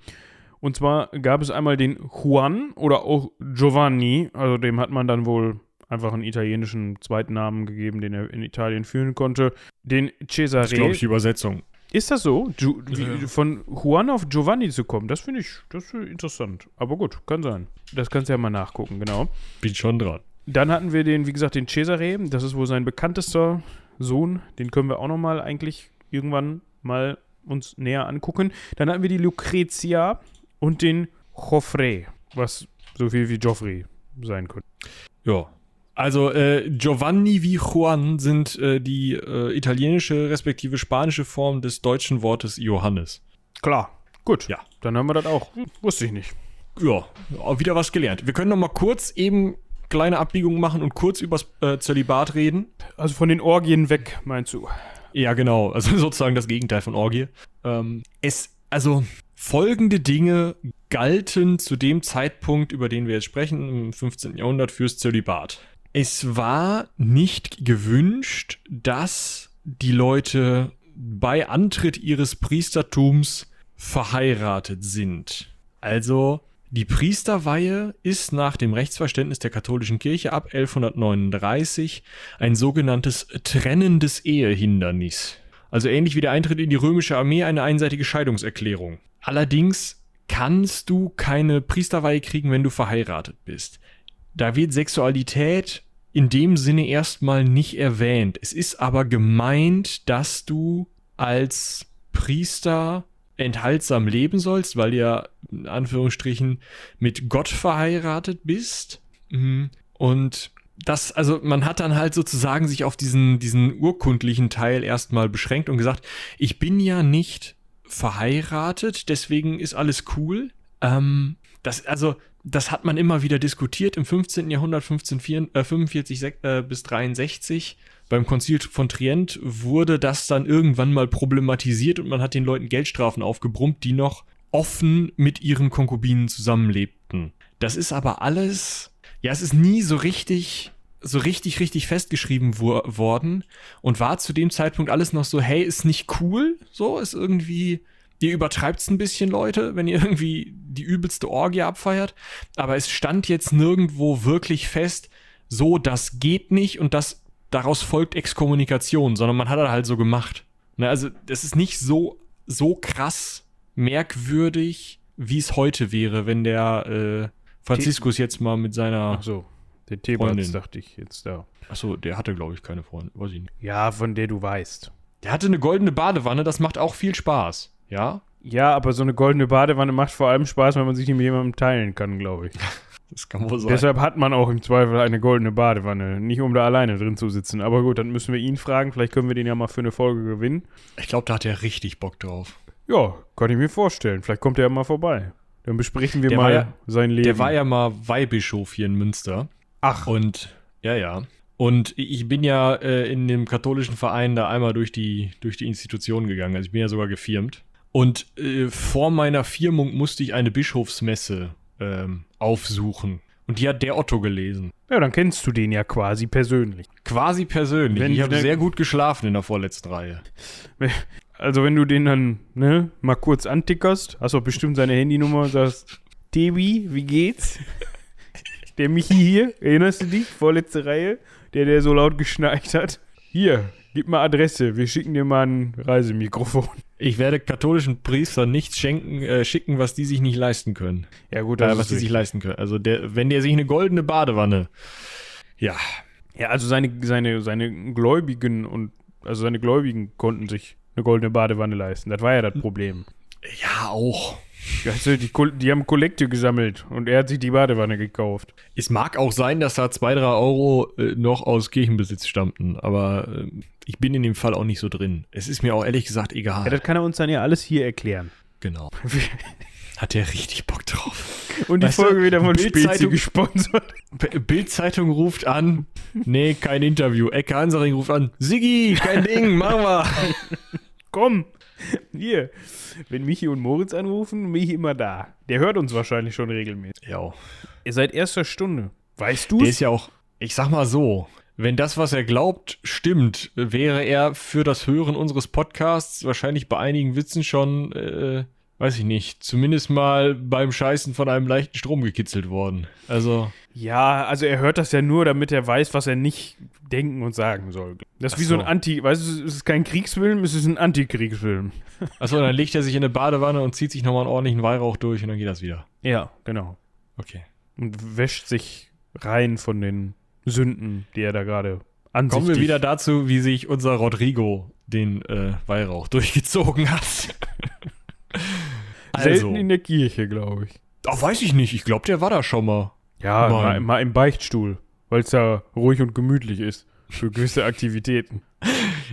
Und zwar gab es einmal den Juan oder auch Giovanni, also dem hat man dann wohl einfach einen italienischen zweiten Namen gegeben, den er in Italien führen konnte. Den Cesare. Das ist, glaube ich, die Übersetzung. Ist das so? Ju wie, von Juan auf Giovanni zu kommen, das finde ich, das interessant. Aber gut, kann sein. Das kannst du ja mal nachgucken, genau. Bin schon dran. Dann hatten wir den, wie gesagt, den Cesare. Das ist wohl sein bekanntester Sohn, den können wir auch noch mal eigentlich irgendwann mal uns näher angucken. Dann hatten wir die Lucrezia und den Joffre, was so viel wie Joffrey sein könnte. Ja. Also äh, Giovanni wie Juan sind äh, die äh, italienische respektive spanische Form des deutschen Wortes Johannes. Klar, gut. Ja. Dann haben wir das auch. Wusste ich nicht. Ja, wieder was gelernt. Wir können noch mal kurz eben kleine Abbiegung machen und kurz übers äh, Zölibat reden. Also von den Orgien weg, meinst du? Ja, genau. Also [LAUGHS] sozusagen das Gegenteil von Orgie. Ähm, es, also folgende Dinge galten zu dem Zeitpunkt, über den wir jetzt sprechen, im 15. Jahrhundert fürs Zölibat. Es war nicht gewünscht, dass die Leute bei Antritt ihres Priestertums verheiratet sind. Also die Priesterweihe ist nach dem Rechtsverständnis der katholischen Kirche ab 1139 ein sogenanntes trennendes Ehehindernis. Also ähnlich wie der Eintritt in die römische Armee eine einseitige Scheidungserklärung. Allerdings kannst du keine Priesterweihe kriegen, wenn du verheiratet bist. Da wird Sexualität in dem Sinne erstmal nicht erwähnt. Es ist aber gemeint, dass du als Priester enthaltsam leben sollst, weil du ja in Anführungsstrichen mit Gott verheiratet bist. Mhm. Und das, also man hat dann halt sozusagen sich auf diesen, diesen urkundlichen Teil erstmal beschränkt und gesagt, ich bin ja nicht verheiratet, deswegen ist alles cool. Ähm, das, also das hat man immer wieder diskutiert im 15. Jahrhundert, 1545 äh, bis 63. Beim Konzil von Trient wurde das dann irgendwann mal problematisiert und man hat den Leuten Geldstrafen aufgebrummt, die noch offen mit ihren Konkubinen zusammenlebten. Das ist aber alles, ja, es ist nie so richtig, so richtig, richtig festgeschrieben wo worden und war zu dem Zeitpunkt alles noch so, hey, ist nicht cool, so, ist irgendwie, ihr übertreibt's ein bisschen, Leute, wenn ihr irgendwie die übelste Orgie abfeiert, aber es stand jetzt nirgendwo wirklich fest, so, das geht nicht und das, daraus folgt Exkommunikation, sondern man hat das halt so gemacht. Ne, also, das ist nicht so, so krass merkwürdig, wie es heute wäre, wenn der äh, Franziskus jetzt mal mit seiner. Ach so, der Thebats dachte ich jetzt da. Achso, der hatte, glaube ich, keine Freundin. Weiß ich nicht. Ja, von der du weißt. Der hatte eine goldene Badewanne, das macht auch viel Spaß. Ja? Ja, aber so eine goldene Badewanne macht vor allem Spaß, wenn man sich die mit jemandem teilen kann, glaube ich. [LAUGHS] Das kann wohl sein. Deshalb hat man auch im Zweifel eine goldene Badewanne. Nicht um da alleine drin zu sitzen. Aber gut, dann müssen wir ihn fragen. Vielleicht können wir den ja mal für eine Folge gewinnen. Ich glaube, da hat er richtig Bock drauf. Ja, kann ich mir vorstellen. Vielleicht kommt er ja mal vorbei. Dann besprechen wir Der mal ja- sein Leben. Der war ja mal Weihbischof hier in Münster. Ach, Und ja, ja. Und ich bin ja äh, in dem katholischen Verein da einmal durch die, durch die Institution gegangen. Also ich bin ja sogar gefirmt. Und äh, vor meiner Firmung musste ich eine Bischofsmesse ähm, aufsuchen. Und die hat der Otto gelesen. ja, dann kennst du den ja quasi persönlich. Quasi persönlich. Wenn- ich habe sehr gut geschlafen in der vorletzten Reihe. Also wenn du den dann, ne, mal kurz antickerst, hast auch bestimmt seine Handynummer und sagst, Debi, wie geht's? Der Michi hier, erinnerst du dich? Vorletzte Reihe, der, der so laut geschnarcht hat. Hier, gib mal Adresse, wir schicken dir mal ein Reisemikrofon. Ich werde katholischen Priestern nichts schenken, äh, schicken, was die sich nicht leisten können. Ja gut, Äh, das was ist die sich leisten können. Also der, wenn der sich eine goldene Badewanne. Ja. Ja, also seine, seine, seine Gläubigen und, also seine Gläubigen konnten sich eine goldene Badewanne leisten. Das war ja das Problem. Ja, auch. Also die, die haben Kollekte gesammelt und er hat sich die Badewanne gekauft. Es mag auch sein, dass da zwei, drei Euro äh, noch aus Kirchenbesitz stammten, aber äh, ich bin in dem Fall auch nicht so drin. Es ist mir auch ehrlich gesagt egal. Ja, das kann er uns dann ja alles hier erklären. genau. [LAUGHS] Hat der richtig Bock drauf. Und die Weißt du, Folge wieder von Bild-Zeitung- Spezi gesponsert. Bild-Zeitung ruft an. Nee, kein Interview. Ecke Hansaring ruft an. Siggi, kein Ding, machen wir. Komm, [LAUGHS] hier. Wenn Michi und Moritz anrufen, Michi immer da. Der hört uns wahrscheinlich schon regelmäßig. Ja. Ihr seid erster Stunde. Weißt du Der ist ja auch, ich sag mal so, wenn das, was er glaubt, stimmt, wäre er für das Hören unseres Podcasts wahrscheinlich bei einigen Witzen schon, äh, weiß ich nicht, zumindest mal beim Scheißen von einem leichten Strom gekitzelt worden. Also, Ja, also er hört das ja nur, damit er weiß, was er nicht denken und sagen soll. Das ist Ach wie so ein. Anti, weißt du, es ist kein Kriegsfilm, es ist ein Antikriegsfilm. achso, dann legt er sich in eine Badewanne und zieht sich nochmal einen ordentlichen Weihrauch durch und dann geht das wieder. Ja, genau. Okay. Und wäscht sich rein von den Sünden, die er da gerade ansichtig Kommen wir wieder dazu, wie sich unser Rodrigo den äh, Weihrauch [LAUGHS] durchgezogen hat. Selten in der Kirche, glaube ich. Ach, weiß ich nicht. Ich glaube, der war da schon mal. Ja, mal, mal im Beichtstuhl, weil es da ruhig und gemütlich ist für gewisse [LAUGHS] Aktivitäten.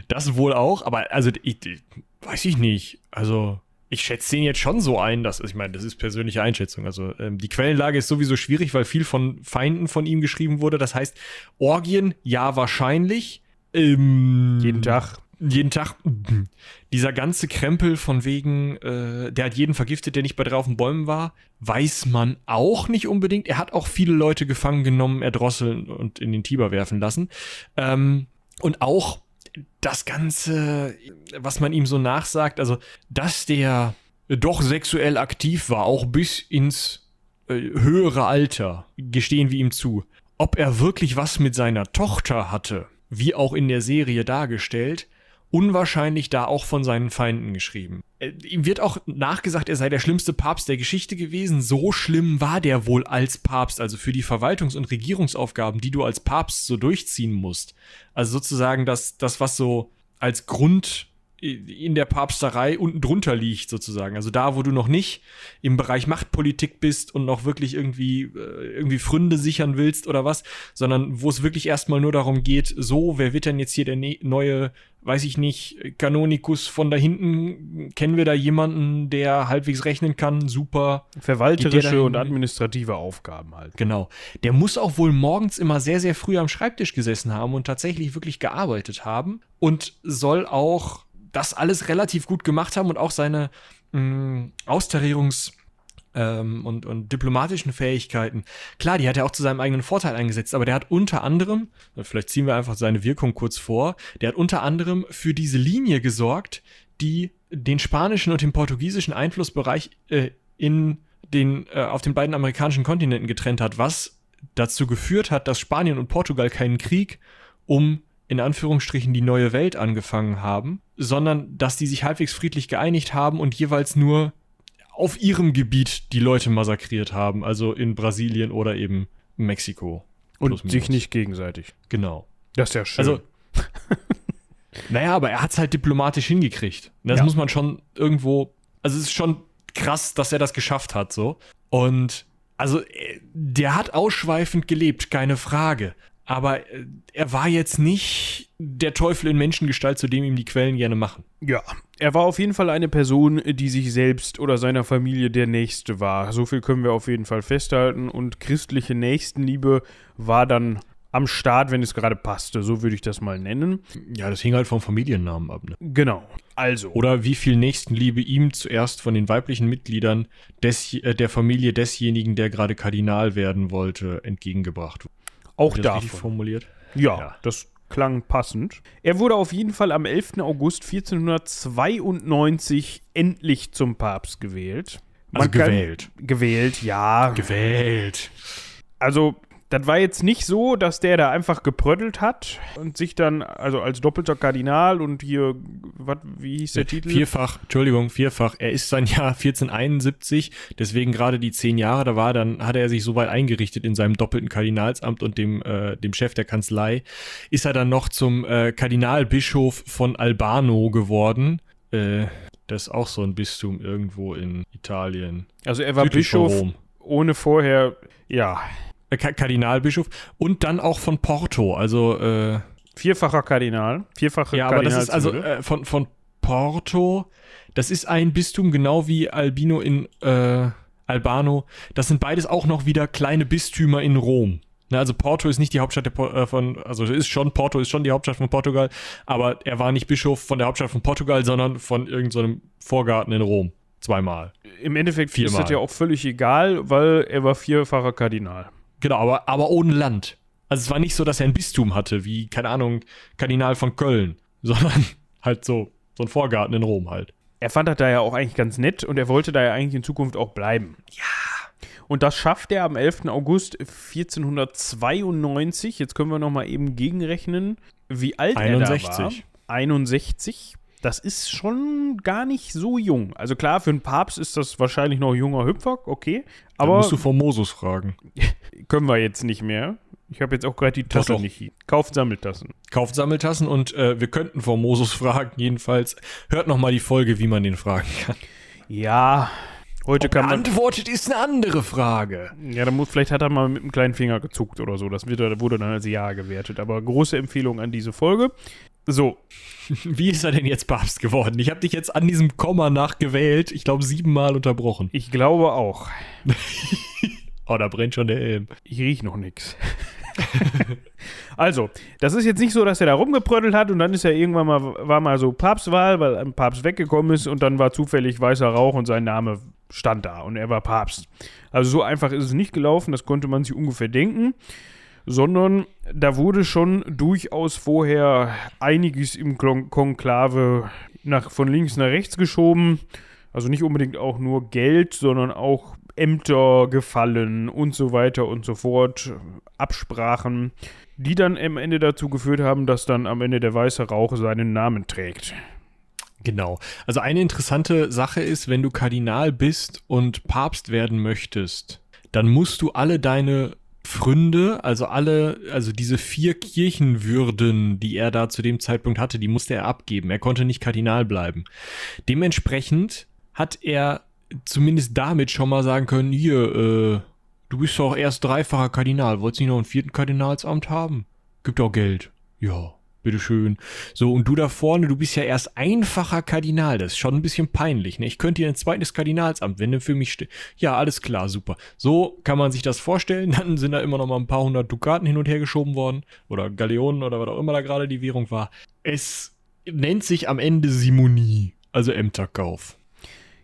Das wohl auch, aber also ich, ich, weiß ich nicht. Also ich schätze den jetzt schon so ein, dass ich meine, das ist persönliche Einschätzung. Also ähm, die Quellenlage ist sowieso schwierig, weil viel von Feinden von ihm geschrieben wurde. Das heißt, Orgien, ja wahrscheinlich. Ähm, Jeden Tag. Jeden Tag. [CLEARS THROAT] Dieser ganze Krempel von wegen, äh, der hat jeden vergiftet, der nicht bei drei auf den Bäumen war, weiß man auch nicht unbedingt. Er hat auch viele Leute gefangen genommen, erdrosseln und in den Tiber werfen lassen. Ähm, und auch das Ganze, was man ihm so nachsagt, also, dass der doch sexuell aktiv war, auch bis ins äh, höhere Alter, gestehen wir ihm zu. Ob er wirklich was mit seiner Tochter hatte, wie auch in der Serie dargestellt, unwahrscheinlich da auch von seinen Feinden geschrieben. Äh, ihm wird auch nachgesagt, er sei der schlimmste Papst der Geschichte gewesen. So schlimm war der wohl als Papst, also für die Verwaltungs- und Regierungsaufgaben, die du als Papst so durchziehen musst. Also sozusagen das, das was so als Grund in der Papsterei unten drunter liegt, sozusagen. Also da, wo du noch nicht im Bereich Machtpolitik bist und noch wirklich irgendwie, äh, irgendwie Fründe sichern willst oder was, sondern wo es wirklich erstmal nur darum geht, so, wer wird denn jetzt hier der ne neue, weiß ich nicht, Kanonikus von da hinten? Kennen wir da jemanden, der halbwegs rechnen kann? Super. Verwalterische und administrative Aufgaben halt. Genau. Der muss auch wohl morgens immer sehr, sehr früh am Schreibtisch gesessen haben und tatsächlich wirklich gearbeitet haben und soll auch das alles relativ gut gemacht haben und auch seine mh, Austarierungs- ähm, und, und diplomatischen Fähigkeiten. Klar, die hat er auch zu seinem eigenen Vorteil eingesetzt, aber der hat unter anderem, vielleicht ziehen wir einfach seine Wirkung kurz vor, der hat unter anderem für diese Linie gesorgt, die den spanischen und den portugiesischen Einflussbereich äh, in den, äh, auf den beiden amerikanischen Kontinenten getrennt hat, was dazu geführt hat, dass Spanien und Portugal keinen Krieg um in Anführungsstrichen die neue Welt angefangen haben, sondern dass die sich halbwegs friedlich geeinigt haben und jeweils nur auf ihrem Gebiet die Leute massakriert haben, also in Brasilien oder eben Mexiko. Und sich nicht gegenseitig. Genau. Das ist ja schön. Also, [LAUGHS] naja, aber er hat es halt diplomatisch hingekriegt. Das ja. muss man schon irgendwo, also es ist schon krass, dass er das geschafft hat, so. Und also, äh, der hat ausschweifend gelebt, keine Frage. Aber äh, er war jetzt nicht der Teufel in Menschengestalt, zu dem ihm die Quellen gerne machen. Ja, er war auf jeden Fall eine Person, die sich selbst oder seiner Familie der Nächste war. So viel können wir auf jeden Fall festhalten. Und christliche Nächstenliebe war dann am Start, wenn es gerade passte. So würde ich das mal nennen. Ja, das hing halt vom Familiennamen ab. Ne? Genau. Also. Oder wie viel Nächstenliebe ihm zuerst von den weiblichen Mitgliedern des, äh, der Familie desjenigen, der gerade Kardinal werden wollte, entgegengebracht wurde. Auch da formuliert. Ja, ja, das klang passend. Er wurde auf jeden Fall am 11. August 1492 endlich zum Papst gewählt. Man also gewählt. gewählt, ja. Gewählt. Also das war jetzt nicht so, dass der da einfach geprödelt hat und sich dann, also als doppelter Kardinal und hier, wat, wie hieß der Titel? Vierfach, Entschuldigung, vierfach. Er ist sein Jahr [LAUGHS] 1471, deswegen gerade die zehn Jahre, da war dann, hatte er sich so weit eingerichtet in seinem doppelten Kardinalsamt und dem, äh, dem Chef der Kanzlei, ist er dann noch zum äh, Kardinalbischof von Albano geworden. Äh, das ist auch so ein Bistum irgendwo in Italien. Also er war Bischof ohne vorher, ja, äh, Kardinalbischof und dann auch von Porto, also äh, vierfacher Kardinal, vierfache Ja, aber das ist also äh, von, von Porto, das ist ein Bistum genau wie Albino in äh, Albano. Das sind beides auch noch wieder kleine Bistümer in Rom. Ne, also Porto ist nicht die Hauptstadt der, äh, von, also ist schon, Porto ist schon die Hauptstadt von Portugal, aber er war nicht Bischof von der Hauptstadt von Portugal, sondern von irgendeinem so Vorgarten in Rom. Zweimal. Im Endeffekt Viermal. ist das ja auch völlig egal, weil er war vierfacher Kardinal. Genau, aber, aber ohne Land. Also es war nicht so, dass er ein Bistum hatte, wie, keine Ahnung, Kardinal von Köln, [LAUGHS] sondern halt so, so ein Vorgarten in Rom halt. Er fand das da ja auch eigentlich ganz nett und er wollte da ja eigentlich in Zukunft auch bleiben. Ja. Und das schafft er am 11. August 1492. Jetzt können wir noch mal eben gegenrechnen, wie alt 61. er da war. 61. Das ist schon gar nicht so jung. Also klar, für einen Papst ist das wahrscheinlich noch junger Hüpfer, okay. Aber Dann musst du Formosus fragen. [LAUGHS] können wir jetzt nicht mehr. Ich habe jetzt auch gerade die Tasse nicht. Kauft Sammeltassen. Kauft Sammeltassen und äh, wir könnten Formosus fragen. Jedenfalls hört noch mal die Folge, wie man den fragen kann. Ja, heute Ob kann man. Antwortet ist eine andere Frage. Ja, dann muss, vielleicht hat er mal mit dem kleinen Finger gezuckt oder so. Das wird, wurde dann als Ja gewertet. Aber große Empfehlung an diese Folge. So. [LAUGHS] Wie ist er denn jetzt Papst geworden? Ich habe dich jetzt an diesem Komma nachgewählt. Ich glaube, siebenmal unterbrochen. Ich glaube auch. [LAUGHS] oh, da brennt schon der Helm. Ich riech noch nix. [LAUGHS] also, das ist jetzt nicht so, dass er da rumgeprödelt hat und dann ist er irgendwann mal, war mal so Papstwahl, weil ein Papst weggekommen ist und dann war zufällig weißer Rauch und sein Name stand da und er war Papst. Also so einfach ist es nicht gelaufen, das konnte man sich ungefähr denken sondern da wurde schon durchaus vorher einiges im Konklave nach, von links nach rechts geschoben. Also nicht unbedingt auch nur Geld, sondern auch Ämter gefallen und so weiter und so fort. Absprachen, die dann am Ende dazu geführt haben, dass dann am Ende der weiße Rauch seinen Namen trägt. Genau. Also eine interessante Sache ist, wenn du Kardinal bist und Papst werden möchtest, dann musst du alle deine Pfründe, also alle, also diese vier Kirchenwürden, die er da zu dem Zeitpunkt hatte, die musste er abgeben. Er konnte nicht Kardinal bleiben. Dementsprechend hat er zumindest damit schon mal sagen können, hier, äh, du bist doch erst dreifacher Kardinal, wolltest du nicht noch einen vierten Kardinalsamt haben? Gibt auch Geld. Ja, bitteschön. So, und du da vorne, du bist ja erst einfacher Kardinal. Das ist schon ein bisschen peinlich. Ne? Ich könnte dir ein zweites Kardinalsamt, wenn du für mich steht. Ja, alles klar, super. So kann man sich das vorstellen. [LAUGHS] Dann sind da immer noch mal ein paar hundert Dukaten hin und her geschoben worden. Oder Galeonen oder was auch immer da gerade die Währung war. Es nennt sich am Ende Simonie, also Ämterkauf.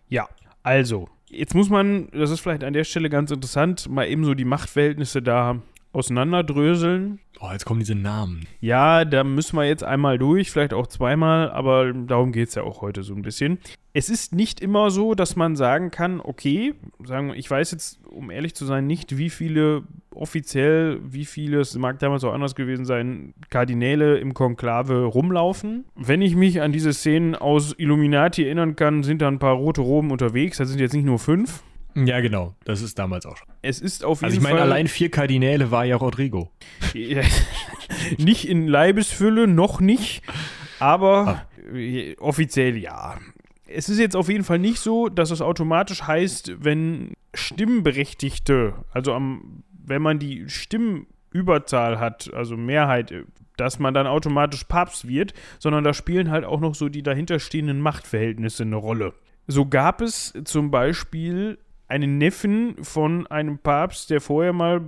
Ja, also, jetzt muss man, das ist vielleicht an der Stelle ganz interessant, mal eben so die Machtverhältnisse da auseinanderdröseln. Oh, jetzt kommen diese Namen. Ja, da müssen wir jetzt einmal durch, vielleicht auch zweimal, aber darum geht es ja auch heute so ein bisschen. Es ist nicht immer so, dass man sagen kann, okay, sagen, ich weiß jetzt, um ehrlich zu sein, nicht, wie viele offiziell, wie viele, es mag damals auch anders gewesen sein, Kardinäle im Konklave rumlaufen. Wenn ich mich an diese Szenen aus Illuminati erinnern kann, sind da ein paar rote Roben unterwegs, das sind jetzt nicht nur fünf. Ja, genau. Das ist damals auch schon. Es ist auf jeden Also ich meine, Fall allein vier Kardinäle war ja Rodrigo. [LAUGHS] Nicht in Leibesfülle, noch nicht, aber äh, offiziell ja. Es ist jetzt auf jeden Fall nicht so, dass es automatisch heißt, wenn Stimmberechtigte, also am, wenn man die Stimmenüberzahl hat, also Mehrheit, äh, dass man dann automatisch Papst wird, sondern da spielen halt auch noch so die dahinterstehenden Machtverhältnisse eine Rolle. So gab es zum Beispiel einen Neffen von einem Papst, der vorher mal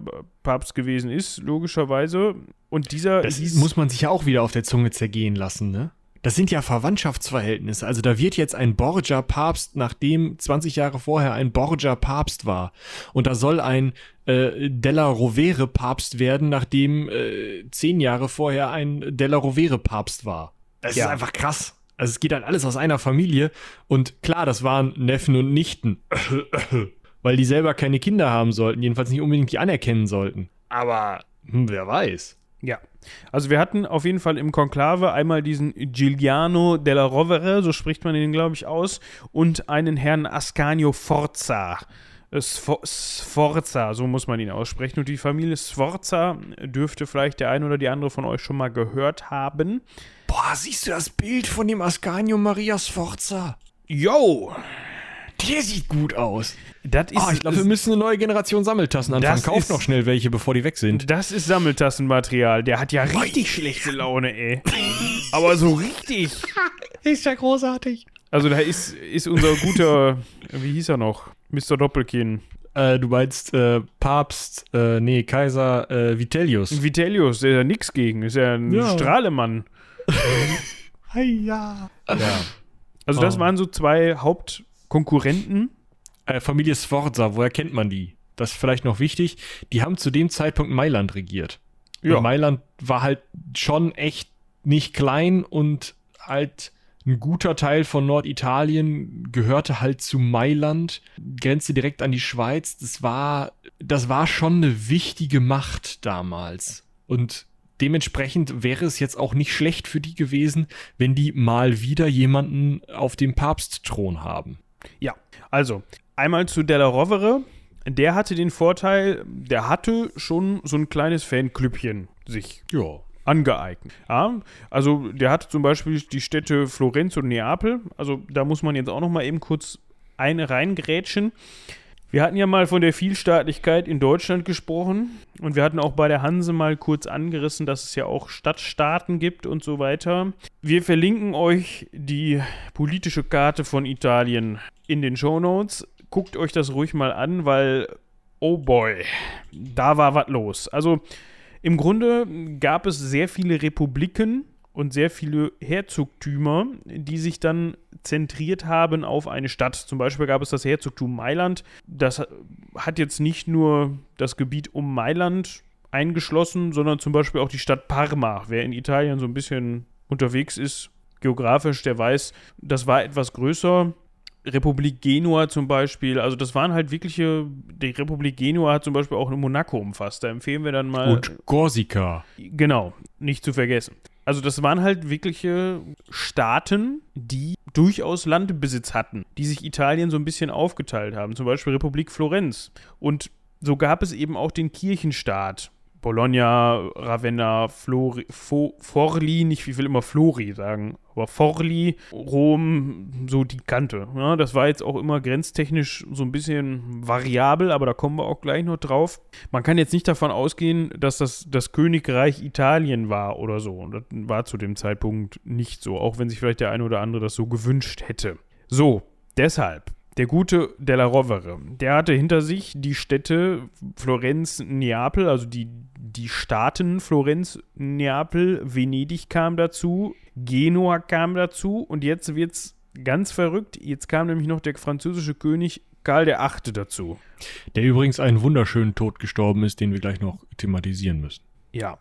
Papst gewesen ist, logischerweise. Und dieser Das hieß- muss man sich ja auch wieder auf der Zunge zergehen lassen, ne? Das sind ja Verwandtschaftsverhältnisse. Also da wird jetzt ein Borgia Papst, nachdem 20 Jahre vorher ein Borgia Papst war. Und da soll ein äh, Della Rovere Papst werden, nachdem äh, 10 Jahre vorher ein Della Rovere Papst war. Das Ja. ist einfach krass. Also es geht halt alles aus einer Familie. Und klar, das waren Neffen und Nichten. [COUGHS] Weil die selber keine Kinder haben sollten, jedenfalls nicht unbedingt die anerkennen sollten. Aber hm, wer weiß. Ja. Also wir hatten auf jeden Fall im Konklave einmal diesen Giuliano della Rovere, so spricht man ihn, glaube ich, aus, und einen Herrn Ascanio Forza. Äh, Sfo- Sforza, so muss man ihn aussprechen. Und die Familie Sforza dürfte vielleicht der ein oder die andere von euch schon mal gehört haben. Boah, siehst du das Bild von dem Ascanio Maria Sforza? Yo! Der sieht gut aus. Das ist, Ah, ich glaube, wir müssen eine neue Generation Sammeltassen anfangen. Das Kauf ist- noch schnell welche, bevor die weg sind. das ist Sammeltassenmaterial. Der hat ja richtig schlechte Laune, ey. [LAUGHS] Aber so richtig. [LAUGHS] Ist ja großartig. Also da ist, ist unser guter, wie hieß er noch? Mr. Doppelkinn. Äh, du meinst äh, Papst, äh, nee, Kaiser äh, Vitellius. Vitellius, der ist ja nix gegen, ist ja ein Ja. Strahlemann. [LAUGHS] ja. Ja. Also das Oh. waren so zwei Hauptkonkurrenten. Äh, Familie Sforza, woher kennt man die? Das ist vielleicht noch wichtig. Die haben zu dem Zeitpunkt Mailand regiert. Ja. Und Mailand war halt schon echt nicht klein und halt ein guter Teil von Norditalien gehörte halt zu Mailand, grenzte direkt an die Schweiz. Das war, das war schon eine wichtige Macht damals. Und dementsprechend wäre es jetzt auch nicht schlecht für die gewesen, wenn die mal wieder jemanden auf dem Papstthron haben. Ja, also einmal zu Della Rovere. Der hatte den Vorteil, der hatte schon so ein kleines Fanklüppchen sich Ja. angeeignet. Ja, also der hat zum Beispiel die Städte Florenz und Neapel. Also da muss man jetzt auch noch mal eben kurz eine reingrätschen. Wir hatten ja mal von der Vielstaatlichkeit in Deutschland gesprochen und wir hatten auch bei der Hanse mal kurz angerissen, dass es ja auch Stadtstaaten gibt und so weiter. Wir verlinken euch die politische Karte von Italien in den Shownotes. Guckt euch das ruhig mal an, weil, oh boy, da war was los. Also im Grunde gab es sehr viele Republiken und sehr viele Herzogtümer, die sich dann zentriert haben auf eine Stadt. Zum Beispiel gab es das Herzogtum Mailand. Das hat jetzt nicht nur das Gebiet um Mailand eingeschlossen, sondern zum Beispiel auch die Stadt Parma. Wer in Italien so ein bisschen unterwegs ist, geografisch, der weiß, das war etwas größer. Republik Genua zum Beispiel, also das waren halt wirkliche, die Republik Genua hat zum Beispiel auch Monaco umfasst. Da empfehlen wir dann mal. Und Korsika. Genau, nicht zu vergessen. Also das waren halt wirkliche Staaten, die durchaus Landbesitz hatten, die sich Italien so ein bisschen aufgeteilt haben. Zum Beispiel Republik Florenz. Und so gab es eben auch den Kirchenstaat. Bologna, Ravenna, Flori, Fo, Forli, nicht, ich will immer Flori sagen, aber Forli, Rom, so die Kante. Ja, das war jetzt auch immer grenztechnisch so ein bisschen variabel, aber da kommen wir auch gleich noch drauf. Man kann jetzt nicht davon ausgehen, dass das das Königreich Italien war oder so. Und das war zu dem Zeitpunkt nicht so, auch wenn sich vielleicht der eine oder andere das so gewünscht hätte. So, deshalb der gute Della Rovere, der hatte hinter sich die Städte Florenz, Neapel, also die, die Staaten Florenz, Neapel, Venedig kam dazu, Genua kam dazu und jetzt wird's ganz verrückt. Jetzt kam nämlich noch der französische König Karl VIII. dazu. Der übrigens einen wunderschönen Tod gestorben ist, den wir gleich noch thematisieren müssen. Ja.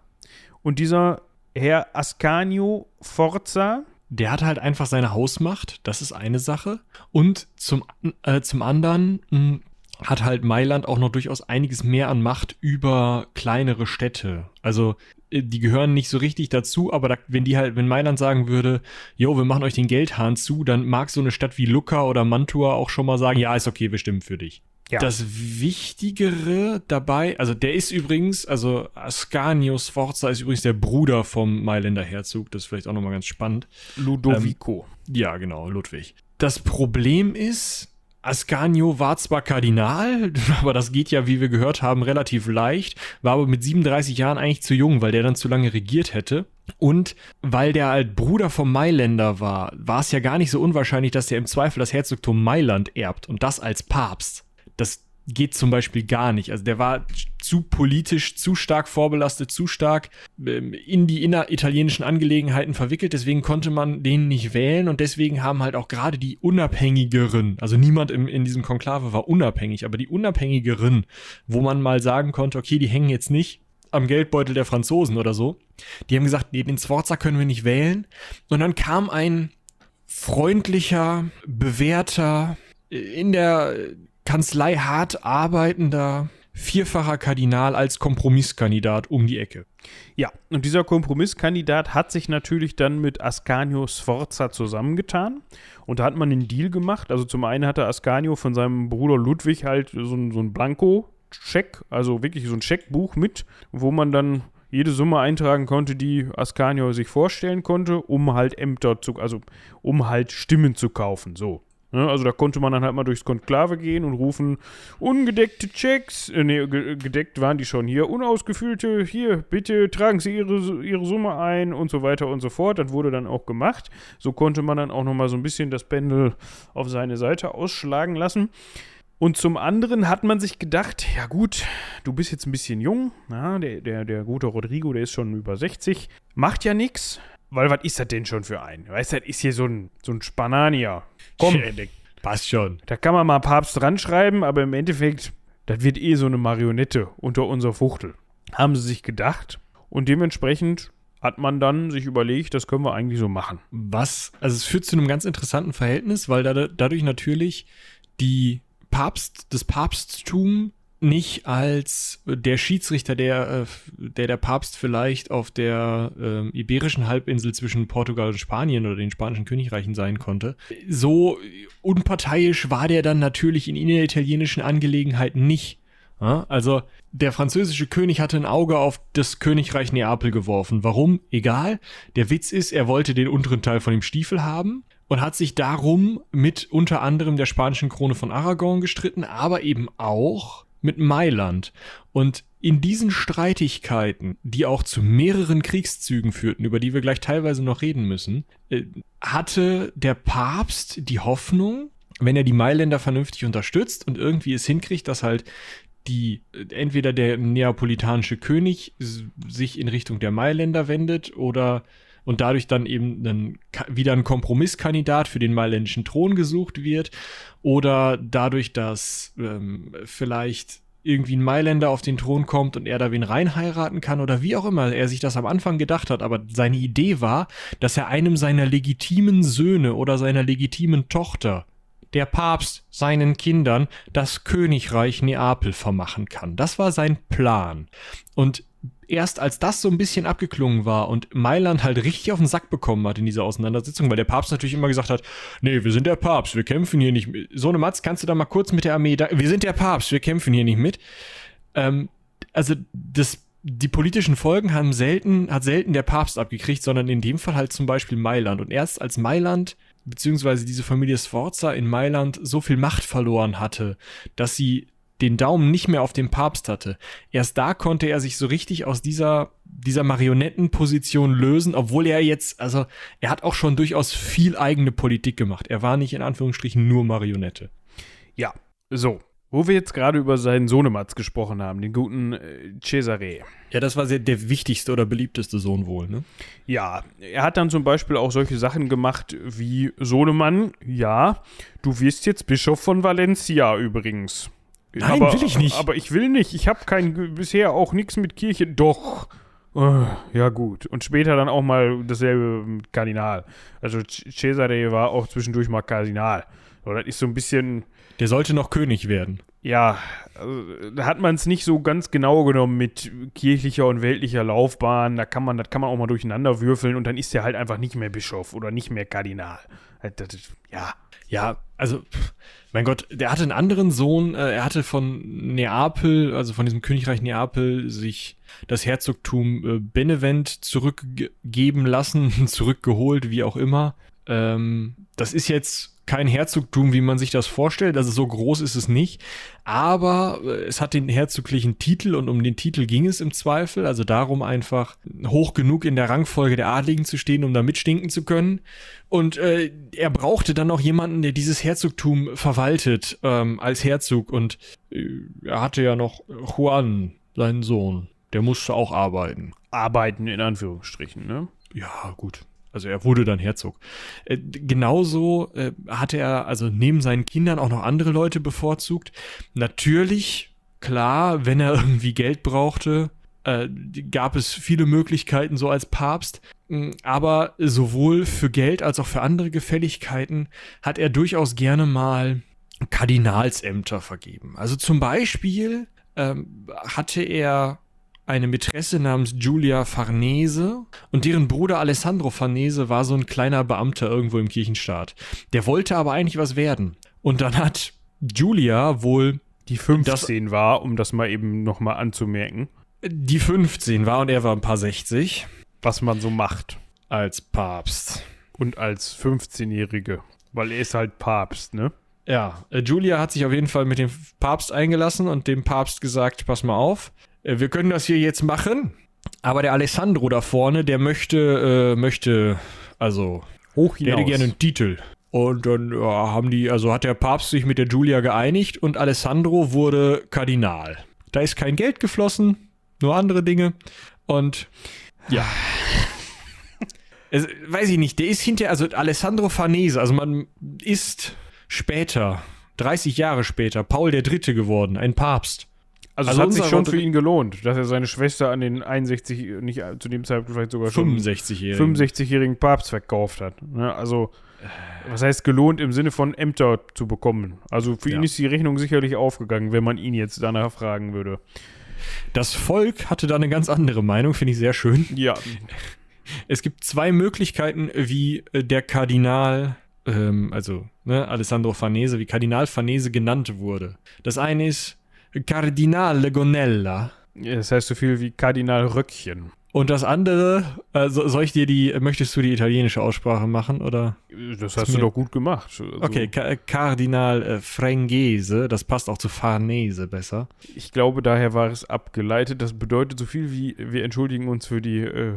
Und dieser Herr Ascanio Forza, der hat halt einfach seine Hausmacht, das ist eine Sache. Und zum, äh, zum anderen mh, hat halt Mailand auch noch durchaus einiges mehr an Macht über kleinere Städte. Also äh, die gehören nicht so richtig dazu, aber da, wenn die halt, wenn Mailand sagen würde, jo, wir machen euch den Geldhahn zu, dann mag so eine Stadt wie Lucca oder Mantua auch schon mal sagen, ja, ist okay, wir stimmen für dich. Ja. Das Wichtigere dabei, also der ist übrigens, also Ascanio Sforza ist übrigens der Bruder vom Mailänder Herzog, das ist vielleicht auch nochmal ganz spannend. Ludovico. Ähm, ja, genau, Ludwig. Das Problem ist, Ascanio war zwar Kardinal, [LAUGHS] aber das geht ja, wie wir gehört haben, relativ leicht, war aber mit 37 Jahren eigentlich zu jung, weil der dann zu lange regiert hätte. Und weil der halt Bruder vom Mailänder war, war es ja gar nicht so unwahrscheinlich, dass der im Zweifel das Herzogtum Mailand erbt und das als Papst das geht zum Beispiel gar nicht. Also der war zu politisch, zu stark vorbelastet, zu stark ähm, in die inneritalienischen Angelegenheiten verwickelt. Deswegen konnte man den nicht wählen und deswegen haben halt auch gerade die Unabhängigeren, also niemand im, in diesem Konklave war unabhängig, aber die Unabhängigeren, wo man mal sagen konnte, okay, die hängen jetzt nicht am Geldbeutel der Franzosen oder so. Die haben gesagt, nee, den Sforza können wir nicht wählen. Und dann kam ein freundlicher, bewährter, in der Kanzlei hart arbeitender vierfacher Kardinal als Kompromisskandidat um die Ecke. Ja, und dieser Kompromisskandidat hat sich natürlich dann mit Ascanio Sforza zusammengetan und da hat man einen Deal gemacht. Also zum einen hatte Ascanio von seinem Bruder Ludwig halt so ein, so ein Blanko-Scheck, also wirklich so ein Scheckbuch mit, wo man dann jede Summe eintragen konnte, die Ascanio sich vorstellen konnte, um halt Ämter zu, also um halt Stimmen zu kaufen. So. Ne, also da konnte man dann halt mal durchs Konklave gehen und rufen, ungedeckte Checks, äh, nee, gedeckt waren die schon hier, unausgefüllte, hier, bitte tragen Sie Ihre, Ihre Summe ein und so weiter und so fort. Das wurde dann auch gemacht. So konnte man dann auch nochmal so ein bisschen das Pendel auf seine Seite ausschlagen lassen. Und zum anderen hat man sich gedacht, ja gut, du bist jetzt ein bisschen jung, ja, der, der, der gute Rodrigo, der ist schon über 60, macht ja nichts, weil was ist das denn schon für ein? Weißt du, das ist hier so ein, so ein Spananier. Komm, passt schon. Da kann man mal Papst dran schreiben, aber im Endeffekt, das wird eh so eine Marionette unter unserer Fuchtel. Haben sie sich gedacht. Und dementsprechend hat man dann sich überlegt, das können wir eigentlich so machen. Was, also es führt zu einem ganz interessanten Verhältnis, weil da, dadurch natürlich die Papst, das Papsttum nicht als der Schiedsrichter, der, äh, der der Papst vielleicht auf der äh, iberischen Halbinsel zwischen Portugal und Spanien oder den spanischen Königreichen sein konnte. So unparteiisch war der dann natürlich in inneritalienischen Angelegenheiten nicht. Ja, also der französische König hatte ein Auge auf das Königreich Neapel geworfen. Warum? Egal. Der Witz ist, er wollte den unteren Teil von dem Stiefel haben und hat sich darum mit unter anderem der spanischen Krone von Aragon gestritten, aber eben auch mit Mailand. Und in diesen Streitigkeiten, die auch zu mehreren Kriegszügen führten, über die wir gleich teilweise noch reden müssen, äh, hatte der Papst die Hoffnung, wenn er die Mailänder vernünftig unterstützt und irgendwie es hinkriegt, dass halt die entweder der neapolitanische König sich in Richtung der Mailänder wendet oder und dadurch dann eben einen, wieder ein Kompromisskandidat für den mailändischen Thron gesucht wird oder dadurch, dass ähm, vielleicht irgendwie ein Mailänder auf den Thron kommt und er da wen rein heiraten kann oder wie auch immer er sich das am Anfang gedacht hat. Aber seine Idee war, dass er einem seiner legitimen Söhne oder seiner legitimen Tochter der Papst seinen Kindern das Königreich Neapel vermachen kann. Das war sein Plan. Und erst als das so ein bisschen abgeklungen war und Mailand halt richtig auf den Sack bekommen hat in dieser Auseinandersetzung, weil der Papst natürlich immer gesagt hat, nee, wir sind der Papst, wir kämpfen hier nicht mit. So eine Matz, kannst du da mal kurz mit der Armee da, wir sind der Papst, wir kämpfen hier nicht mit. Ähm, also das, die politischen Folgen haben selten, hat selten der Papst abgekriegt, sondern in dem Fall halt zum Beispiel Mailand. Und erst als Mailand, beziehungsweise diese Familie Sforza in Mailand so viel Macht verloren hatte, dass sie den Daumen nicht mehr auf den Papst hatte. Erst da konnte er sich so richtig aus dieser, dieser Marionettenposition lösen, obwohl er jetzt, also er hat auch schon durchaus viel eigene Politik gemacht. Er war nicht in Anführungsstrichen nur Marionette. Ja, so. Wo wir jetzt gerade über seinen Sohnematz gesprochen haben, den guten äh, Cesare. Ja, das war sehr, der wichtigste oder beliebteste Sohn wohl, ne? Ja, er hat dann zum Beispiel auch solche Sachen gemacht wie Sohnemann, ja, du wirst jetzt Bischof von Valencia übrigens. Nein, aber, will ich nicht. Aber ich will nicht. Ich habe kein bisher auch nichts mit Kirche. Doch. Oh, ja gut. Und später dann auch mal dasselbe mit Kardinal. Also Cesare war auch zwischendurch mal Kardinal. So, das ist so ein bisschen. Der sollte noch König werden. Ja, also, da hat man es nicht so ganz genau genommen mit kirchlicher und weltlicher Laufbahn. Da kann man, das kann man auch mal durcheinander würfeln und dann ist er halt einfach nicht mehr Bischof oder nicht mehr Kardinal. Das, ja. Ja, also, mein Gott, der hatte einen anderen Sohn, äh, er hatte von Neapel, also von diesem Königreich Neapel, sich das Herzogtum äh, Benevent zurückgeben lassen, [LAUGHS] zurückgeholt, wie auch immer. Ähm, das ist jetzt kein Herzogtum, wie man sich das vorstellt. Also so groß ist es nicht. Aber äh, es hat den herzoglichen Titel und um den Titel ging es im Zweifel. Also darum einfach hoch genug in der Rangfolge der Adligen zu stehen, um da mitstinken zu können. Und äh, er brauchte dann noch jemanden, der dieses Herzogtum verwaltet ähm, als Herzog. Und äh, er hatte ja noch Juan, seinen Sohn. Der musste auch arbeiten. Arbeiten in Anführungsstrichen, ne? Ja, gut. Also er wurde dann Herzog. Äh, genauso äh, hatte er also neben seinen Kindern auch noch andere Leute bevorzugt. Natürlich, klar, wenn er [LAUGHS] irgendwie Geld brauchte, äh, gab es viele Möglichkeiten so als Papst. Mm, aber sowohl für Geld als auch für andere Gefälligkeiten hat er durchaus gerne mal Kardinalsämter vergeben. Also zum Beispiel ähm, hatte er eine Mätresse namens Giulia Farnese und deren Bruder Alessandro Farnese war so ein kleiner Beamter irgendwo im Kirchenstaat. Der wollte aber eigentlich was werden. Und dann hat Giulia wohl die 15 das, war, um das mal eben nochmal anzumerken. Die 15 war und er war ein paar 60. Was man so macht. Als Papst. Und als 15-Jährige. Weil er ist halt Papst, ne? Ja, äh, Julia hat sich auf jeden Fall mit dem Papst eingelassen und dem Papst gesagt, pass mal auf, äh, wir können das hier jetzt machen, aber der Alessandro da vorne, der möchte, äh, möchte, also, hoch hinaus. Der hätte gerne einen Titel. Und dann ja, haben die, also hat der Papst sich mit der Julia geeinigt und Alessandro wurde Kardinal. Da ist kein Geld geflossen, nur andere Dinge. Und ja. [SIGHS] es, weiß ich nicht, der ist hinter, also Alessandro Farnese, also man ist später, 30 Jahre später, Paul der Dritte geworden, ein Papst. Also, also es hat sich schon für ihn gelohnt, dass er seine Schwester an den 61, nicht zu dem Zeitpunkt vielleicht sogar schon 65-jährigen 65-jährigen Papst verkauft hat. Ne? Also, was heißt gelohnt im Sinne von Ämter zu bekommen? Also für ja. ihn ist die Rechnung sicherlich aufgegangen, wenn man ihn jetzt danach fragen würde. Das Volk hatte da eine ganz andere Meinung, finde ich sehr schön. Ja. Es gibt zwei Möglichkeiten, wie äh, der Kardinal, ähm, also ne, Alessandro Farnese, wie Kardinal Farnese genannt wurde. Das eine ist Kardinal Gonella. Das heißt so viel wie Kardinal Röckchen. Und das andere, also soll ich dir die, möchtest du die italienische Aussprache machen oder? Das hast du doch gut gemacht. Also okay, Ka Kardinal äh, Frangese, das passt auch zu Farnese besser. Ich glaube, daher war es abgeleitet. Das bedeutet so viel wie, wir entschuldigen uns für die, äh,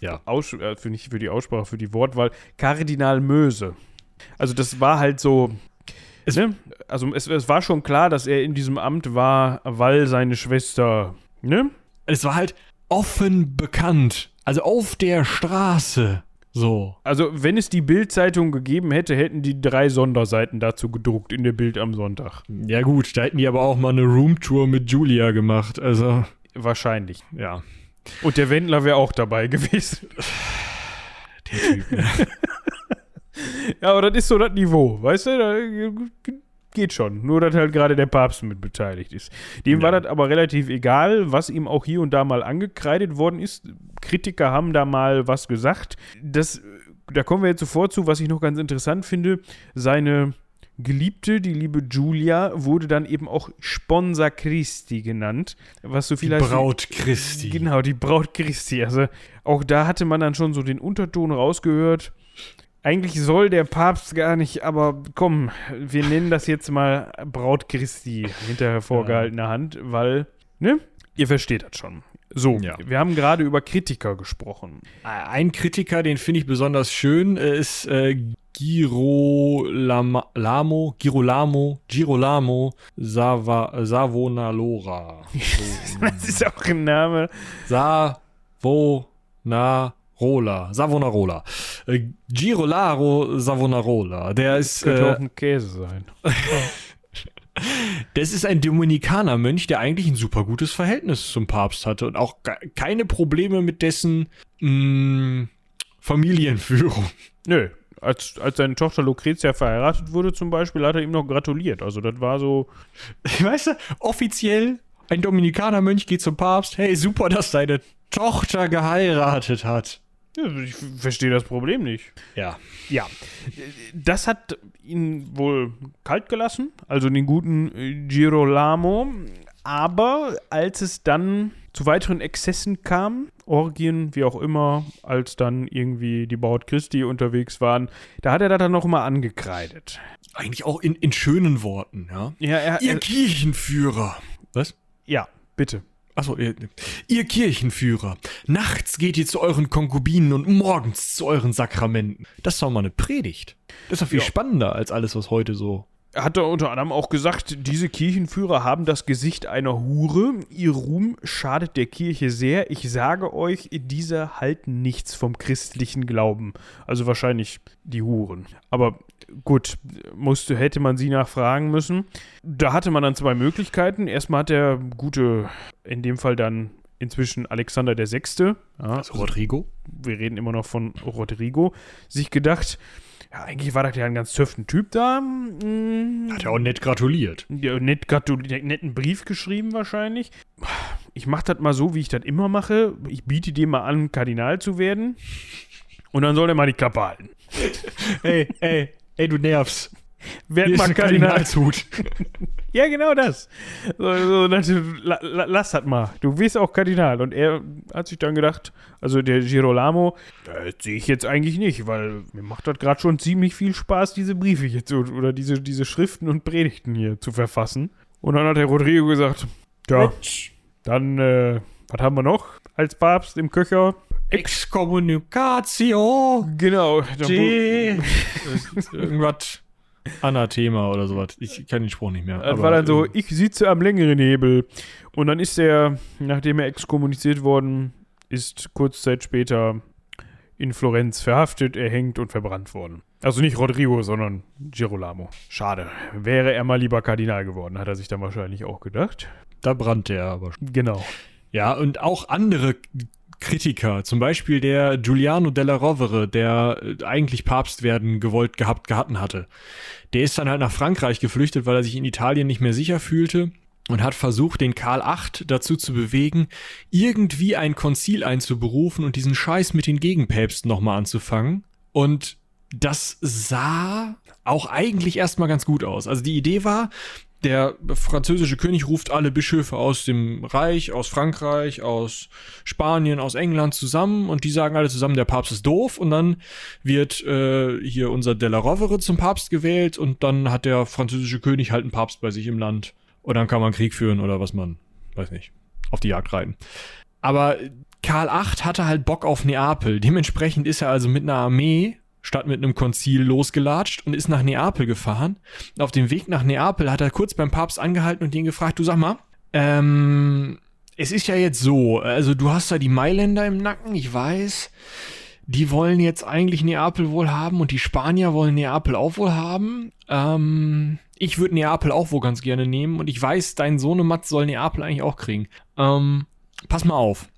ja. Aus, äh, für nicht für die Aussprache, für die Wortwahl. Kardinal Möse. Also das war halt so, es, ne? Also es, es, war schon klar, dass er in diesem Amt war, weil seine Schwester, ne? Es war halt offen bekannt. Also auf der Straße. So. Also, wenn es die Bild-Zeitung gegeben hätte, hätten die drei Sonderseiten dazu gedruckt in der Bild am Sonntag. Ja, gut, da hätten die aber auch mal eine Roomtour mit Julia gemacht. Also. Wahrscheinlich. Ja. Und der Wendler wäre auch dabei gewesen. Der Typ, ne? [LAUGHS] ja, aber das ist so das Niveau, weißt du? Geht schon. Nur, dass halt gerade der Papst mit beteiligt ist. Dem ja. war das aber relativ egal, was ihm auch hier und da mal angekreidet worden ist. Kritiker haben da mal was gesagt. Das, da kommen wir jetzt sofort zu, was ich noch ganz interessant finde. Seine Geliebte, die liebe Julia, wurde dann eben auch Sponsor Christi genannt, was so viel Die heißt. Braut Christi. Genau, die Braut Christi. Also auch da hatte man dann schon so den Unterton rausgehört. Eigentlich soll der Papst gar nicht, aber komm, wir nennen das jetzt mal Braut Christi hinter hervorgehaltener Hand, weil, ne? Ihr versteht das schon. So, Ja. wir haben gerade über Kritiker gesprochen. Ein Kritiker, den finde ich besonders schön, äh, ist äh, Girolamo, Girolamo, Girolamo Sava, Savonalora. [LAUGHS] Das ist auch ein Name. Savonarola. Savonarola. Äh, Girolaro Savonarola. Der ist, Könnte auch äh, ein Käse sein. [LAUGHS] das ist ein Dominikanermönch, der eigentlich ein super gutes Verhältnis zum Papst hatte und auch ke- keine Probleme mit dessen mh, Familienführung. Nö, als, als seine Tochter Lucretia verheiratet wurde zum Beispiel, hat er ihm noch gratuliert. Also das war so, [LAUGHS] Weißt du, offiziell ein Dominikanermönch geht zum Papst. Hey, super, dass deine Tochter geheiratet hat. Ich verstehe das Problem nicht. Ja. Ja, das hat ihn wohl kalt gelassen, also den guten äh, Girolamo. Aber als es dann zu weiteren Exzessen kam, Orgien, wie auch immer, als dann irgendwie die Braut Christi unterwegs waren, da hat er das dann noch mal angekreidet. Eigentlich auch in, in schönen Worten, ja. Ja, er, Ihr er, Kirchenführer. Was? ja bitte. Achso, ihr, ihr Kirchenführer. Nachts geht ihr zu euren Konkubinen und morgens zu euren Sakramenten. Das ist doch mal eine Predigt. Das ist doch viel Ja. spannender als alles, was heute so. Er hat da unter anderem auch gesagt, diese Kirchenführer haben das Gesicht einer Hure. Ihr Ruhm schadet der Kirche sehr. Ich sage euch, diese halten nichts vom christlichen Glauben. Also wahrscheinlich die Huren. Aber gut, musste, hätte man sie nachfragen müssen. Da hatte man dann zwei Möglichkeiten. Erstmal hat der gute, in dem Fall dann inzwischen Alexander der Sechste, ja, Also Rodrigo? wir reden immer noch von Rodrigo, sich gedacht, ja, eigentlich war das ja ein ganz töften Typ da. Mm, Hat er auch nett gratuliert. ja, nett gratuliert, netten Brief geschrieben wahrscheinlich. Ich mache das mal so, wie ich das immer mache. Ich biete dir mal an, Kardinal zu werden. Und dann soll er mal die Klappe halten. [LAUGHS] Hey, hey, hey, du nervst. Werd Hier mal Kardinal. Kardinalshut. [LAUGHS] Ja, genau das. So, so, das la, la, lass das mal. Du wirst auch Kardinal. Und er hat sich dann gedacht, also der Girolamo, das sehe ich jetzt eigentlich nicht, weil mir macht das gerade schon ziemlich viel Spaß, diese Briefe jetzt oder diese, diese Schriften und Predigten hier zu verfassen. Und dann hat der Rodrigo gesagt, ja, dann, äh, was haben wir noch als Papst im Köcher? Exkommunikatio. Genau. G. [LAUGHS] Irgendwas. Anathema oder sowas. Ich kann den Spruch nicht mehr. Das war dann so, äh, ich sitze am längeren Hebel. Und dann ist er, nachdem er exkommuniziert worden ist, kurz Zeit später in Florenz verhaftet, erhängt und verbrannt worden. Also nicht Rodrigo, sondern Girolamo. Schade. Wäre er mal lieber Kardinal geworden, hat er sich dann wahrscheinlich auch gedacht. Da brannte er aber schon. Genau. Ja, und auch andere Kritiker, zum Beispiel der Giuliano della Rovere, der äh, eigentlich Papst werden gewollt gehabt gehatten hatte. Der ist dann halt nach Frankreich geflüchtet, weil er sich in Italien nicht mehr sicher fühlte und hat versucht, den Karl VIII dazu zu bewegen, irgendwie ein Konzil einzuberufen und diesen Scheiß mit den Gegenpäpsten nochmal anzufangen. Und das sah auch eigentlich erstmal ganz gut aus. Also die Idee war, der französische König ruft alle Bischöfe aus dem Reich, aus Frankreich, aus Spanien, aus England zusammen und die sagen alle zusammen, der Papst ist doof und dann wird äh, hier unser Della Rovere zum Papst gewählt und dann hat der französische König halt einen Papst bei sich im Land und dann kann man Krieg führen oder was man, weiß nicht, auf die Jagd reiten. Aber Karl VIII hatte halt Bock auf Neapel. Dementsprechend ist er also mit einer Armee statt mit einem Konzil losgelatscht und ist nach Neapel gefahren. Auf dem Weg nach Neapel hat er kurz beim Papst angehalten und ihn gefragt, du sag mal, ähm, es ist ja jetzt so, also du hast da die Mailänder im Nacken, ich weiß, die wollen jetzt eigentlich Neapel wohl haben und die Spanier wollen Neapel auch wohl haben. Ähm, ich würde Neapel auch wohl ganz gerne nehmen und ich weiß, dein Sohnematz soll Neapel eigentlich auch kriegen. Ähm, pass mal auf.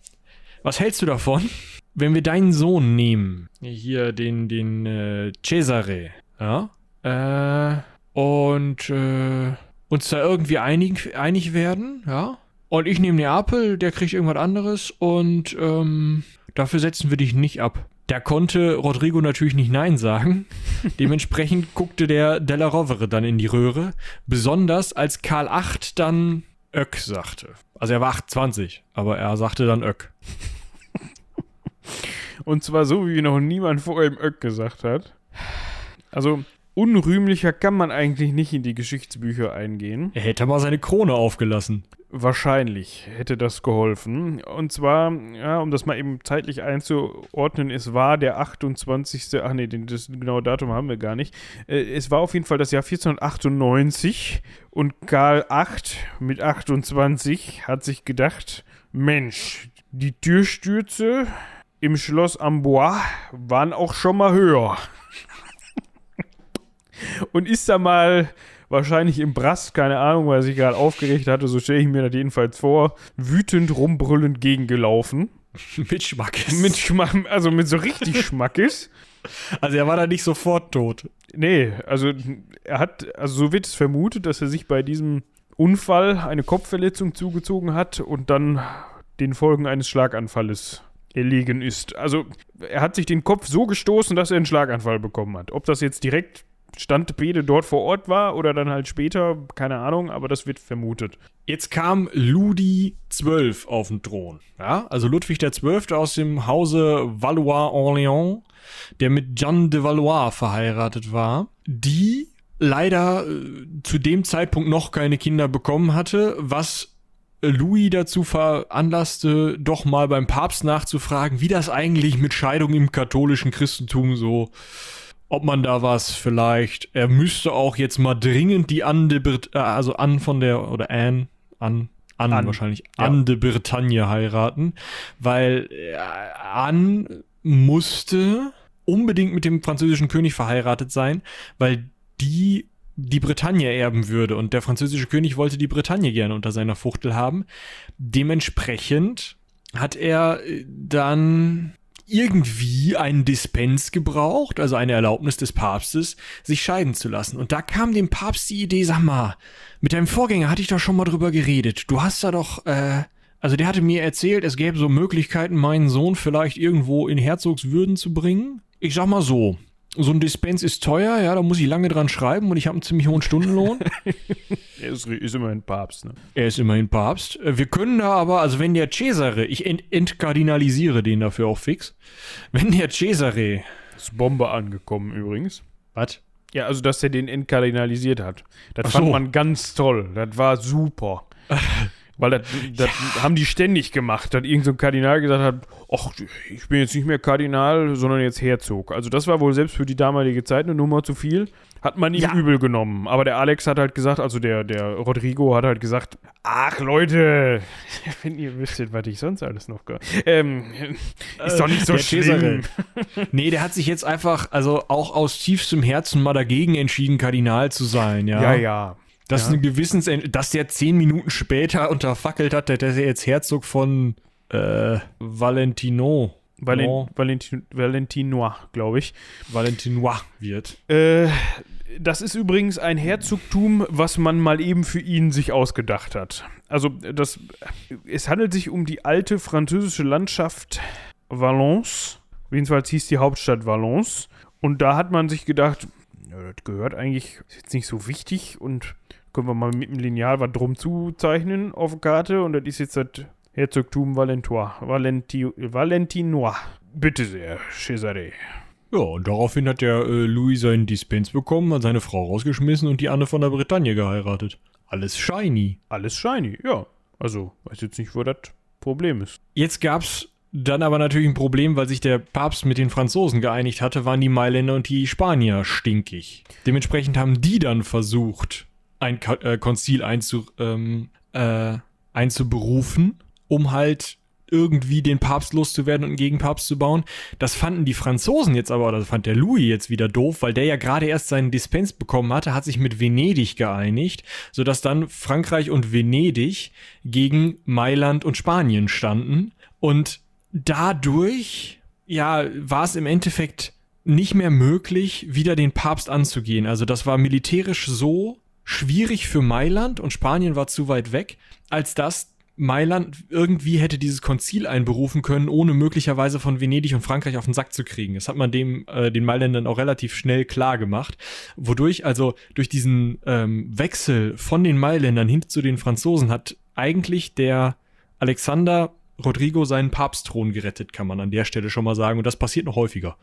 Was hältst du davon, wenn wir deinen Sohn nehmen? Hier den, den äh, Cesare, ja? Äh, und äh, uns da irgendwie einig, einig werden, ja? Und ich nehme Neapel, der kriegt irgendwas anderes und ähm, dafür setzen wir dich nicht ab. Da konnte Rodrigo natürlich nicht Nein sagen. [LAUGHS] Dementsprechend guckte der Della Rovere dann in die Röhre. Besonders als Karl VIII dann Öck sagte. Also er war 28, aber er sagte dann Öck. Und zwar so, wie noch niemand vor ihm Öck gesagt hat. Also, unrühmlicher kann man eigentlich nicht in die Geschichtsbücher eingehen. Er hätte mal seine Krone aufgelassen. Wahrscheinlich hätte das geholfen. Und zwar, ja, um das mal eben zeitlich einzuordnen, es war der 28. Ach nee, das genaue Datum haben wir gar nicht. Äh, es war auf jeden Fall das Jahr 1498 und Karl VIII mit 28 hat sich gedacht, Mensch, die Türstürze im Schloss Amboise waren auch schon mal höher. und ist da mal wahrscheinlich im Brass, keine Ahnung, weil er sich gerade aufgeregt hatte, so stelle ich mir das jedenfalls vor, wütend rumbrüllend gegengelaufen. [LAUGHS] mit Schmackes. Mit Schmack, also mit so richtig [LAUGHS] Schmackes. Also er war da nicht sofort tot. Nee, also er hat, also so wird es vermutet, dass er sich bei diesem Unfall eine Kopfverletzung zugezogen hat und dann den Folgen eines Schlaganfalles erlegen ist. Also er hat sich den Kopf so gestoßen, dass er einen Schlaganfall bekommen hat. Ob das jetzt direkt Stand Bede dort vor Ort war oder dann halt später, keine Ahnung, aber das wird vermutet. Jetzt kam Ludi XII auf den Thron. Ja, also Ludwig XII. aus dem Hause Valois-Orléans, der mit Jeanne de Valois verheiratet war, die leider äh, zu dem Zeitpunkt noch keine Kinder bekommen hatte, was Louis dazu veranlasste, doch mal beim Papst nachzufragen, wie das eigentlich mit Scheidung im katholischen Christentum so ob man da was vielleicht, er müsste auch jetzt mal dringend die Anne de Brit äh, also Anne von der, oder Anne, Anne, Anne, Anne. wahrscheinlich, ja. Anne de Bretagne heiraten, weil äh, Anne musste unbedingt mit dem französischen König verheiratet sein, weil die die Bretagne erben würde und der französische König wollte die Bretagne gerne unter seiner Fuchtel haben. Dementsprechend hat er äh, dann irgendwie einen Dispens gebraucht, also eine Erlaubnis des Papstes, sich scheiden zu lassen. Und da kam dem Papst die Idee, sag mal, mit deinem Vorgänger hatte ich doch schon mal drüber geredet. Du hast da doch, äh, also der hatte mir erzählt, es gäbe so Möglichkeiten, meinen Sohn vielleicht irgendwo in Herzogswürden zu bringen. Ich sag mal so, so ein Dispens ist teuer, ja, da muss ich lange dran schreiben und ich habe einen ziemlich hohen Stundenlohn. [LAUGHS] er ist, ist, immerhin Papst, ne? Er ist immerhin Papst. Äh, wir können da aber, also wenn der Cesare, ich ent entkardinalisiere den dafür auch fix, wenn der Cesare. Ist Bombe angekommen übrigens. Was? Ja, also dass er den entkardinalisiert hat. Das Ach fand so. man ganz toll. Das war super. [LAUGHS] Weil das, das ja. haben die ständig gemacht, dass irgendein so Kardinal gesagt hat, ach, ich bin jetzt nicht mehr Kardinal, sondern jetzt Herzog. Also das war wohl selbst für die damalige Zeit eine Nummer zu viel. Hat man ihm ja. übel genommen. Aber der Alex hat halt gesagt, also der, der Rodrigo hat halt gesagt, ach Leute, [LAUGHS] wenn ihr wüsstet, was ich sonst alles noch gehört. Ähm, [LAUGHS] ist doch nicht so der schlimm. nee, der hat sich jetzt einfach, also auch aus tiefstem Herzen mal dagegen entschieden, Kardinal zu sein, ja. Ja, ja. Das ja. ist eine Gewissens, dass der zehn Minuten später unterfackelt hat, dass er jetzt Herzog von äh, Valentino. Valen no. Valentin Valentinois, glaube ich. Valentinois wird. Äh, das ist übrigens ein Herzogtum, was man mal eben für ihn sich ausgedacht hat. Also, das, es handelt sich um die alte französische Landschaft Valence. Jedenfalls hieß die Hauptstadt Valence. Und da hat man sich gedacht, ja, das gehört eigentlich, ist jetzt nicht so wichtig und können wir mal mit dem Lineal was drum zuzeichnen auf der Karte und das ist jetzt das Herzogtum Valentois, Valenti, Valentinois. Bitte sehr, Cesare. Ja, und daraufhin hat der äh, Louis seinen Dispens bekommen, hat seine Frau rausgeschmissen und die Anne von der Bretagne geheiratet. Alles shiny. Alles shiny, ja. Also, weiß jetzt nicht, wo das Problem ist. Jetzt gab's dann aber natürlich ein Problem, weil sich der Papst mit den Franzosen geeinigt hatte, waren die Mailänder und die Spanier stinkig. Dementsprechend haben die dann versucht, ein äh, Konzil einzu, ähm, äh, einzuberufen, um halt irgendwie den Papst loszuwerden und einen Gegenpapst zu bauen. Das fanden die Franzosen jetzt aber, oder fand der Louis jetzt wieder doof, weil der ja gerade erst seinen Dispens bekommen hatte, hat sich mit Venedig geeinigt, sodass dann Frankreich und Venedig gegen Mailand und Spanien standen. Und dadurch, ja, war es im Endeffekt nicht mehr möglich, wieder den Papst anzugehen. Also das war militärisch so schwierig für Mailand und Spanien war zu weit weg, als dass Mailand irgendwie hätte dieses Konzil einberufen können, ohne möglicherweise von Venedig und Frankreich auf den Sack zu kriegen. Das hat man dem äh, den Mailändern auch relativ schnell klar gemacht, wodurch also durch diesen ähm, Wechsel von den Mailändern hin zu den Franzosen hat eigentlich der Alexander Rodrigo seinen Papstthron gerettet, kann man an der Stelle schon mal sagen. Und das passiert noch häufiger.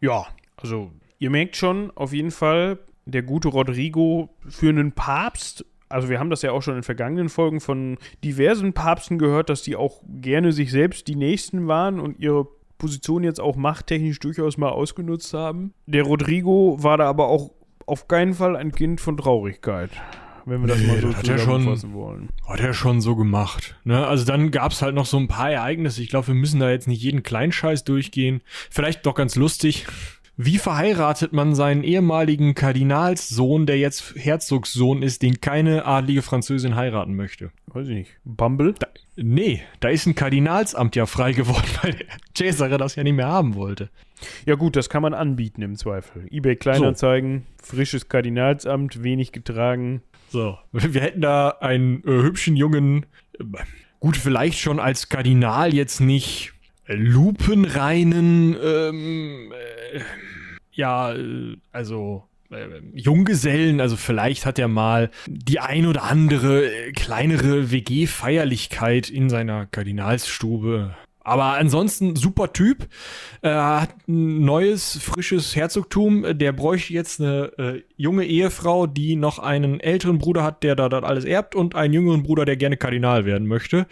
Ja, also ihr merkt schon, auf jeden Fall, der gute Rodrigo für einen Papst also wir haben das ja auch schon in vergangenen Folgen von diversen Papsten gehört, dass die auch gerne sich selbst die Nächsten waren und ihre Position jetzt auch machttechnisch durchaus mal ausgenutzt haben. Der Rodrigo war da aber auch auf keinen Fall ein Kind von Traurigkeit wenn wir das nee, mal so zusammenfassen wollen. Hat er schon so gemacht. Ne? Also dann gab es halt noch so ein paar Ereignisse. Ich glaube, wir müssen da jetzt nicht jeden Kleinscheiß durchgehen. Vielleicht doch ganz lustig. Wie verheiratet man seinen ehemaligen Kardinalssohn, der jetzt Herzogssohn ist, den keine adlige Französin heiraten möchte? Weiß ich nicht. Bumble? Da, nee, da ist ein Kardinalsamt ja frei geworden, [LAUGHS] weil der Cesare das ja nicht mehr haben wollte. Ja gut, das kann man anbieten im Zweifel. eBay Kleinanzeigen, so. frisches Kardinalsamt, wenig getragen, so, wir hätten da einen äh, hübschen jungen, äh, gut, vielleicht schon als Kardinal jetzt nicht lupenreinen, ähm, äh, ja, äh, also äh, Junggesellen, also vielleicht hat er mal die ein oder andere kleinere WG-Feierlichkeit in seiner Kardinalsstube aber ansonsten super Typ. Er hat ein neues, frisches Herzogtum. Der bräuchte jetzt eine äh, junge Ehefrau, die noch einen älteren Bruder hat, der da das alles erbt und einen jüngeren Bruder, der gerne Kardinal werden möchte.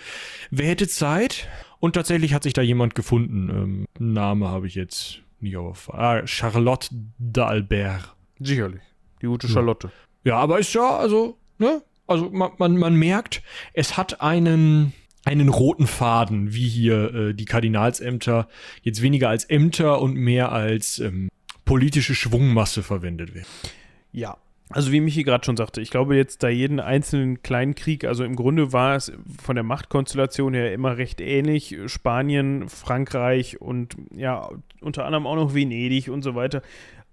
Wer hätte Zeit? Und tatsächlich hat sich da jemand gefunden. Ähm, Name habe ich jetzt nicht auf. Ah, Charlotte d'Albert. Sicherlich. Die gute Charlotte. Ja, aber ist ja, also, ne? Also man, man, man merkt, es hat einen einen roten Faden, wie hier äh, die Kardinalsämter jetzt weniger als Ämter und mehr als ähm, politische Schwungmasse verwendet werden. Ja, also wie Michi gerade schon sagte, ich glaube jetzt da jeden einzelnen kleinen Krieg, also im Grunde war es von der Machtkonstellation her immer recht ähnlich. Spanien, Frankreich und ja, unter anderem auch noch Venedig und so weiter,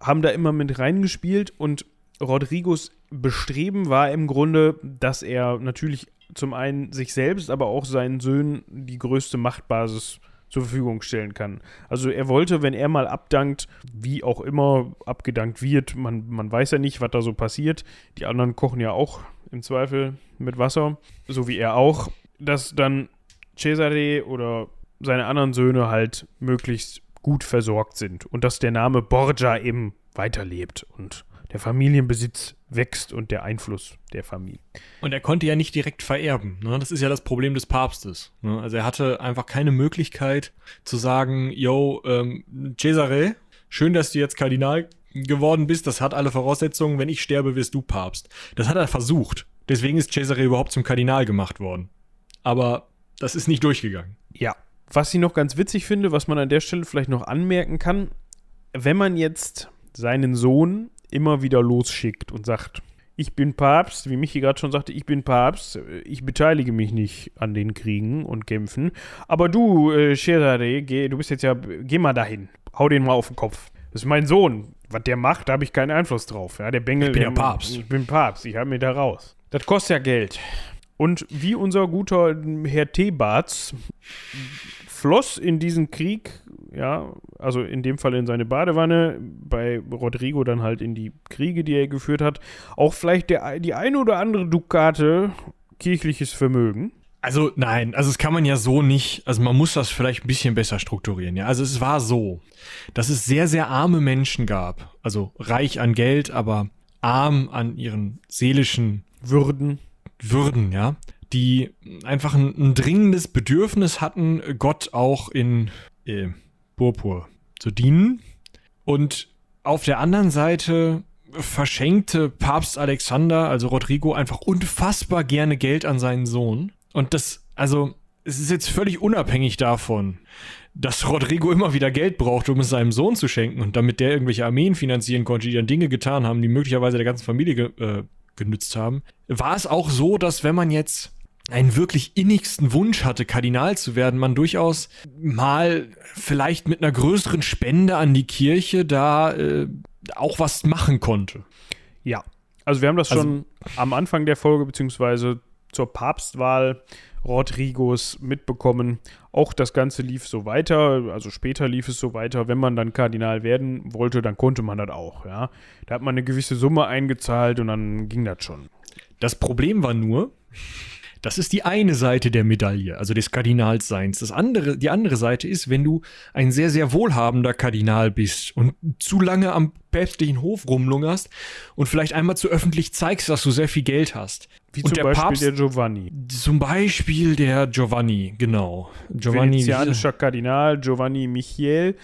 haben da immer mit reingespielt und Rodrigos Bestreben war im Grunde, dass er natürlich zum einen sich selbst, aber auch seinen Söhnen die größte Machtbasis zur Verfügung stellen kann. Also er wollte, wenn er mal abdankt, wie auch immer abgedankt wird, man, man weiß ja nicht, was da so passiert. Die anderen kochen ja auch im Zweifel mit Wasser, so wie er auch, dass dann Cesare oder seine anderen Söhne halt möglichst gut versorgt sind und dass der Name Borgia eben weiterlebt und der Familienbesitz wächst und der Einfluss der Familie. Und er konnte ja nicht direkt vererben. Ne? Das ist ja das Problem des Papstes. Ne? Also er hatte einfach keine Möglichkeit zu sagen, yo, ähm, Cesare, schön, dass du jetzt Kardinal geworden bist, das hat alle Voraussetzungen, wenn ich sterbe, wirst du Papst. Das hat er versucht. Deswegen ist Cesare überhaupt zum Kardinal gemacht worden. Aber das ist nicht durchgegangen. Ja. Was ich noch ganz witzig finde, was man an der Stelle vielleicht noch anmerken kann, wenn man jetzt seinen Sohn immer wieder losschickt und sagt, ich bin Papst, wie Michi gerade schon sagte, ich bin Papst, ich beteilige mich nicht an den Kriegen und Kämpfen, aber du, äh, Cesare, geh, du bist jetzt ja, geh mal dahin, hau den mal auf den Kopf. Das ist mein Sohn. Was der macht, da habe ich keinen Einfluss drauf. Ja, der Bengel. Ich bin ja Papst. Ich bin Papst, ich habe mir da raus. Das kostet ja Geld. Und wie unser guter Herr Thebarts floss in diesen Krieg, ja, also in dem Fall in seine Badewanne, bei Rodrigo dann halt in die Kriege, die er geführt hat, auch vielleicht der, die eine oder andere Dukate kirchliches Vermögen. Also nein, also das kann man ja so nicht, also man muss das vielleicht ein bisschen besser strukturieren, ja. Also es war so, dass es sehr, sehr arme Menschen gab, also reich an Geld, aber arm an ihren seelischen Würden. Würden, ja die einfach ein, ein dringendes Bedürfnis hatten, Gott auch in äh, Purpur zu dienen. Und auf der anderen Seite verschenkte Papst Alexander, also Rodrigo, einfach unfassbar gerne Geld an seinen Sohn. Und das, also, es ist jetzt völlig unabhängig davon, dass Rodrigo immer wieder Geld brauchte, um es seinem Sohn zu schenken und damit der irgendwelche Armeen finanzieren konnte, die dann Dinge getan haben, die möglicherweise der ganzen Familie ge äh, genützt haben. War es auch so, dass wenn man jetzt einen wirklich innigsten Wunsch hatte, Kardinal zu werden, man durchaus mal vielleicht mit einer größeren Spende an die Kirche da äh, auch was machen konnte. Ja, also wir haben das also, schon am Anfang der Folge, beziehungsweise zur Papstwahl Rodrigos mitbekommen. Auch das Ganze lief so weiter, also später lief es so weiter. Wenn man dann Kardinal werden wollte, dann konnte man das auch, ja. Da hat man eine gewisse Summe eingezahlt und dann ging das schon. Das Problem war nur, das ist die eine Seite der Medaille, also des Kardinalsseins. Das andere, die andere Seite ist, wenn du ein sehr, sehr wohlhabender Kardinal bist und zu lange am päpstlichen Hof rumlungerst und vielleicht einmal zu öffentlich zeigst, dass du sehr viel Geld hast. Wie und zum der Beispiel Papst- der Giovanni. Zum Beispiel der Giovanni, genau. Giovanni, Venezianischer Kardinal Giovanni Michiel.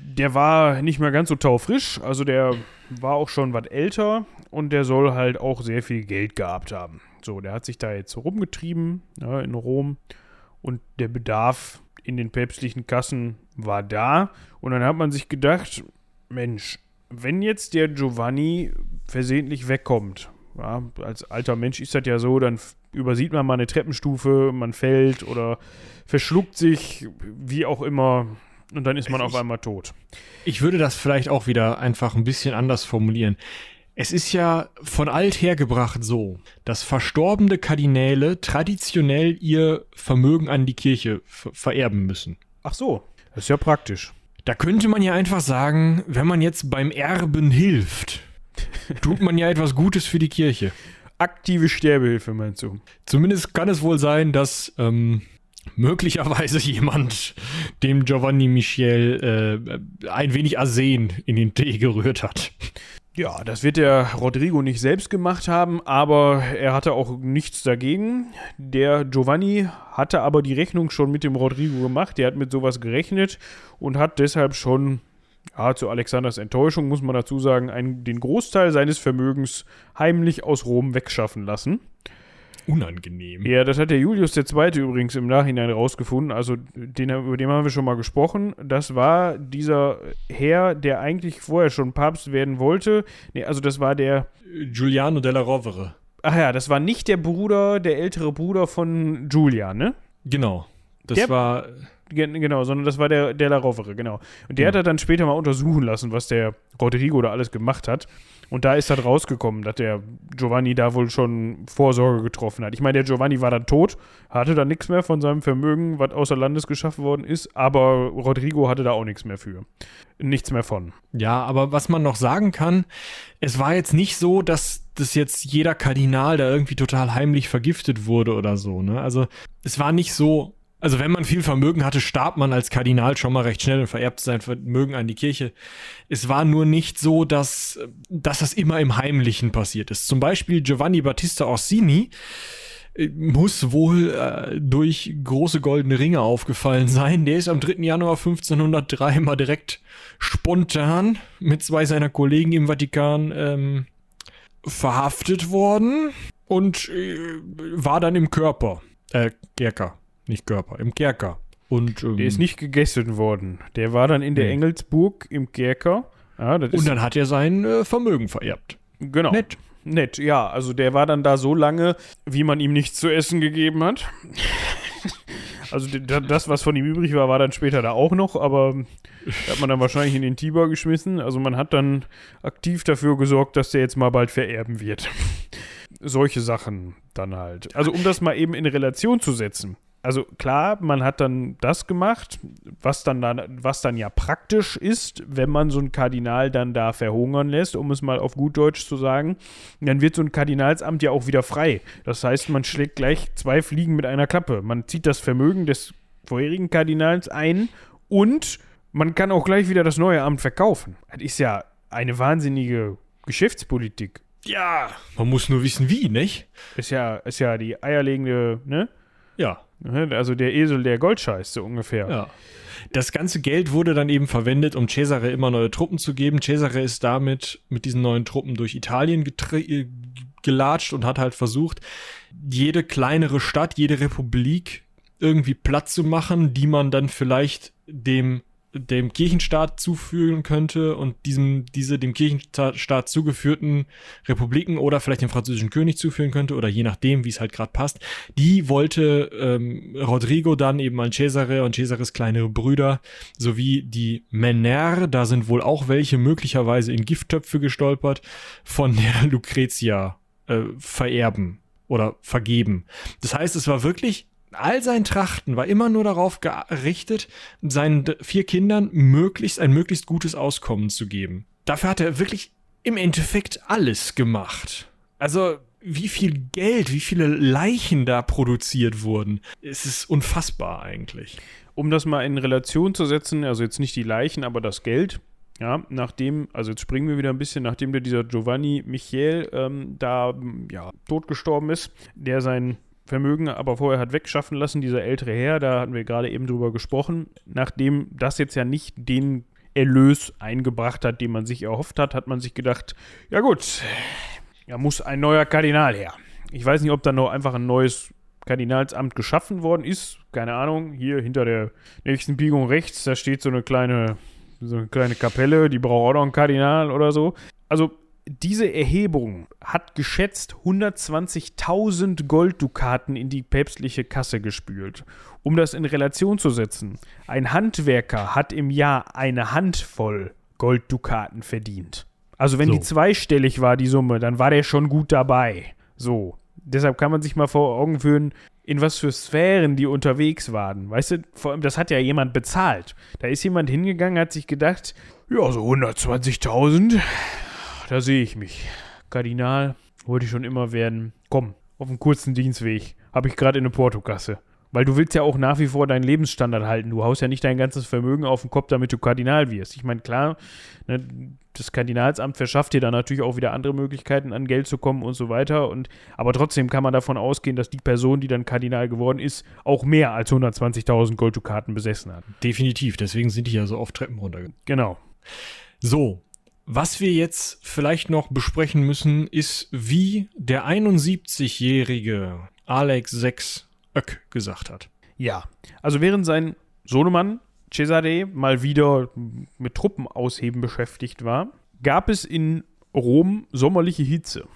Der war nicht mehr ganz so taufrisch, also der war auch schon was älter und der soll halt auch sehr viel Geld gehabt haben. So, der hat sich da jetzt rumgetrieben ja, in Rom und der Bedarf in den päpstlichen Kassen war da und dann hat man sich gedacht, Mensch, wenn jetzt der Giovanni versehentlich wegkommt, ja, als alter Mensch ist das ja so, dann übersieht man mal eine Treppenstufe, man fällt oder verschluckt sich, wie auch immer, und dann ist man auf einmal tot. Ich würde das vielleicht auch wieder einfach ein bisschen anders formulieren. Es ist ja von alt hergebracht so, dass verstorbene Kardinäle traditionell ihr Vermögen an die Kirche ver- vererben müssen. Ach so, das ist ja praktisch. Da könnte man ja einfach sagen, wenn man jetzt beim Erben hilft, [LAUGHS] tut man ja etwas Gutes für die Kirche. Aktive Sterbehilfe, meinst du? Zumindest kann es wohl sein, dass ähm, möglicherweise [LAUGHS] jemand dem Giovanni Michel äh, ein wenig Arsen in den Tee gerührt hat. Ja, das wird der Rodrigo nicht selbst gemacht haben, aber er hatte auch nichts dagegen. Der Giovanni hatte aber die Rechnung schon mit dem Rodrigo gemacht. Der hat mit sowas gerechnet und hat deshalb schon, ja, zu Alexanders Enttäuschung muss man dazu sagen, einen, den Großteil seines Vermögens heimlich aus Rom wegschaffen lassen. Unangenehm. Ja, das hat der Julius II. übrigens im Nachhinein rausgefunden. Also, den, über den haben wir schon mal gesprochen. Das war dieser Herr, der eigentlich vorher schon Papst werden wollte. Nee, also das war der. Giuliano della Rovere. Ach ja, das war nicht der Bruder, der ältere Bruder von Julia, ne? Genau. Das Der- war. Gen genau, sondern das war der, der La Rovere, genau. Und der Ja. hat er dann später mal untersuchen lassen, was der Rodrigo da alles gemacht hat. Und da ist dann rausgekommen, dass der Giovanni da wohl schon Vorsorge getroffen hat. Ich meine, der Giovanni war dann tot, hatte dann nichts mehr von seinem Vermögen, was außer Landes geschaffen worden ist, aber Rodrigo hatte da auch nichts mehr für. Nichts mehr von. Ja, aber was man noch sagen kann, es war jetzt nicht so, dass das jetzt jeder Kardinal da irgendwie total heimlich vergiftet wurde oder so, ne? Also, es war nicht so. Also, wenn man viel Vermögen hatte, starb man als Kardinal schon mal recht schnell und vererbt sein Vermögen an die Kirche. Es war nur nicht so, dass, dass das immer im Heimlichen passiert ist. Zum Beispiel Giovanni Battista Orsini äh, muss wohl äh, durch große goldene Ringe aufgefallen sein. Der ist am 3. Januar 1503 mal direkt spontan mit zwei seiner Kollegen im Vatikan ähm, verhaftet worden und äh, war dann im Körper. Äh, Kerker, nicht Körper, im Kerker. Und, ähm, Der ist nicht gegessen worden. Der war dann in der Nee. Engelsburg im Kerker. Ja, und dann hat er sein äh, Vermögen vererbt. genau. Nett. Nett, ja. Also der war dann da so lange, wie man ihm nichts zu essen gegeben hat. [LAUGHS] Also das, was von ihm übrig war, war dann später da auch noch, aber hat man dann wahrscheinlich in den Tiber geschmissen. Also man hat dann aktiv dafür gesorgt, dass der jetzt mal bald vererben wird. [LAUGHS] Solche Sachen dann halt. Also um das mal eben in Relation zu setzen. Also klar, man hat dann das gemacht, was dann, dann, was dann ja praktisch ist, wenn man so einen Kardinal dann da verhungern lässt, um es mal auf gut Deutsch zu sagen. Dann wird so ein Kardinalsamt ja auch wieder frei. Das heißt, man schlägt gleich zwei Fliegen mit einer Klappe. Man zieht das Vermögen des vorherigen Kardinals ein und man kann auch gleich wieder das neue Amt verkaufen. Das ist ja eine wahnsinnige Geschäftspolitik. Ja, man muss nur wissen, wie, nicht? Ist ja, ist ja die eierlegende, ne? Ja. Ne? Also der Esel, der Gold scheißt, so ungefähr. Ja. Das ganze Geld wurde dann eben verwendet, um Cesare immer neue Truppen zu geben. Cesare ist damit mit diesen neuen Truppen durch Italien äh, gelatscht und hat halt versucht, jede kleinere Stadt, jede Republik irgendwie platt zu machen, die man dann vielleicht dem dem Kirchenstaat zuführen könnte und diesem, diese dem Kirchenstaat zugeführten Republiken oder vielleicht dem französischen König zuführen könnte oder je nachdem, wie es halt gerade passt. Die wollte ähm, Rodrigo dann eben an Cesare und Cesares kleinere Brüder sowie die Männer, da sind wohl auch welche möglicherweise in Gifttöpfe gestolpert, von der Lucretia äh, vererben oder vergeben. Das heißt, es war wirklich All sein Trachten war immer nur darauf gerichtet, seinen vier Kindern möglichst ein möglichst gutes Auskommen zu geben. Dafür hat er wirklich im Endeffekt alles gemacht. Also, wie viel Geld, wie viele Leichen da produziert wurden. Es ist unfassbar eigentlich. Um das mal in Relation zu setzen, also jetzt nicht die Leichen, aber das Geld. Ja, nachdem, also jetzt springen wir wieder ein bisschen, nachdem der dieser Giovanni Michel ähm, da ja, totgestorben ist, der sein Vermögen aber vorher hat wegschaffen lassen, dieser ältere Herr, da hatten wir gerade eben drüber gesprochen, nachdem das jetzt ja nicht den Erlös eingebracht hat, den man sich erhofft hat, hat man sich gedacht, ja gut, da muss ein neuer Kardinal her. Ich weiß nicht, ob da noch einfach ein neues Kardinalsamt geschaffen worden ist. Keine Ahnung. Hier hinter der nächsten Biegung rechts, da steht so eine kleine, so eine kleine Kapelle, die braucht auch noch einen Kardinal oder so. Also diese Erhebung hat geschätzt 120.000 Golddukaten in die päpstliche Kasse gespült. Um das in Relation zu setzen, ein Handwerker hat im Jahr eine Handvoll Golddukaten verdient. Also wenn so. die zweistellig war, die Summe, dann war der schon gut dabei. So. Deshalb kann man sich mal vor Augen führen, in was für Sphären die unterwegs waren. Weißt du, vor allem, das hat ja jemand bezahlt. Da ist jemand hingegangen, hat sich gedacht, ja, so 120.000, da sehe ich mich. Kardinal, wollte ich schon immer werden. Komm, auf einen kurzen Dienstweg. Habe ich gerade in eine Portokasse. Weil du willst ja auch nach wie vor deinen Lebensstandard halten. Du haust ja nicht dein ganzes Vermögen auf den Kopf, damit du Kardinal wirst. Ich meine, klar, ne, das Kardinalsamt verschafft dir dann natürlich auch wieder andere Möglichkeiten, an Geld zu kommen und so weiter. Und, aber trotzdem kann man davon ausgehen, dass die Person, die dann Kardinal geworden ist, auch mehr als 120.000 Golddukaten besessen hat. Definitiv, deswegen sind die ja so oft Treppen runtergegangen. Genau. So, was wir jetzt vielleicht noch besprechen müssen, ist, wie der 71-jährige Alex 6 Öck gesagt hat. Ja, also während sein Sohnemann Cesare mal wieder mit Truppenausheben beschäftigt war, gab es in Rom sommerliche Hitze.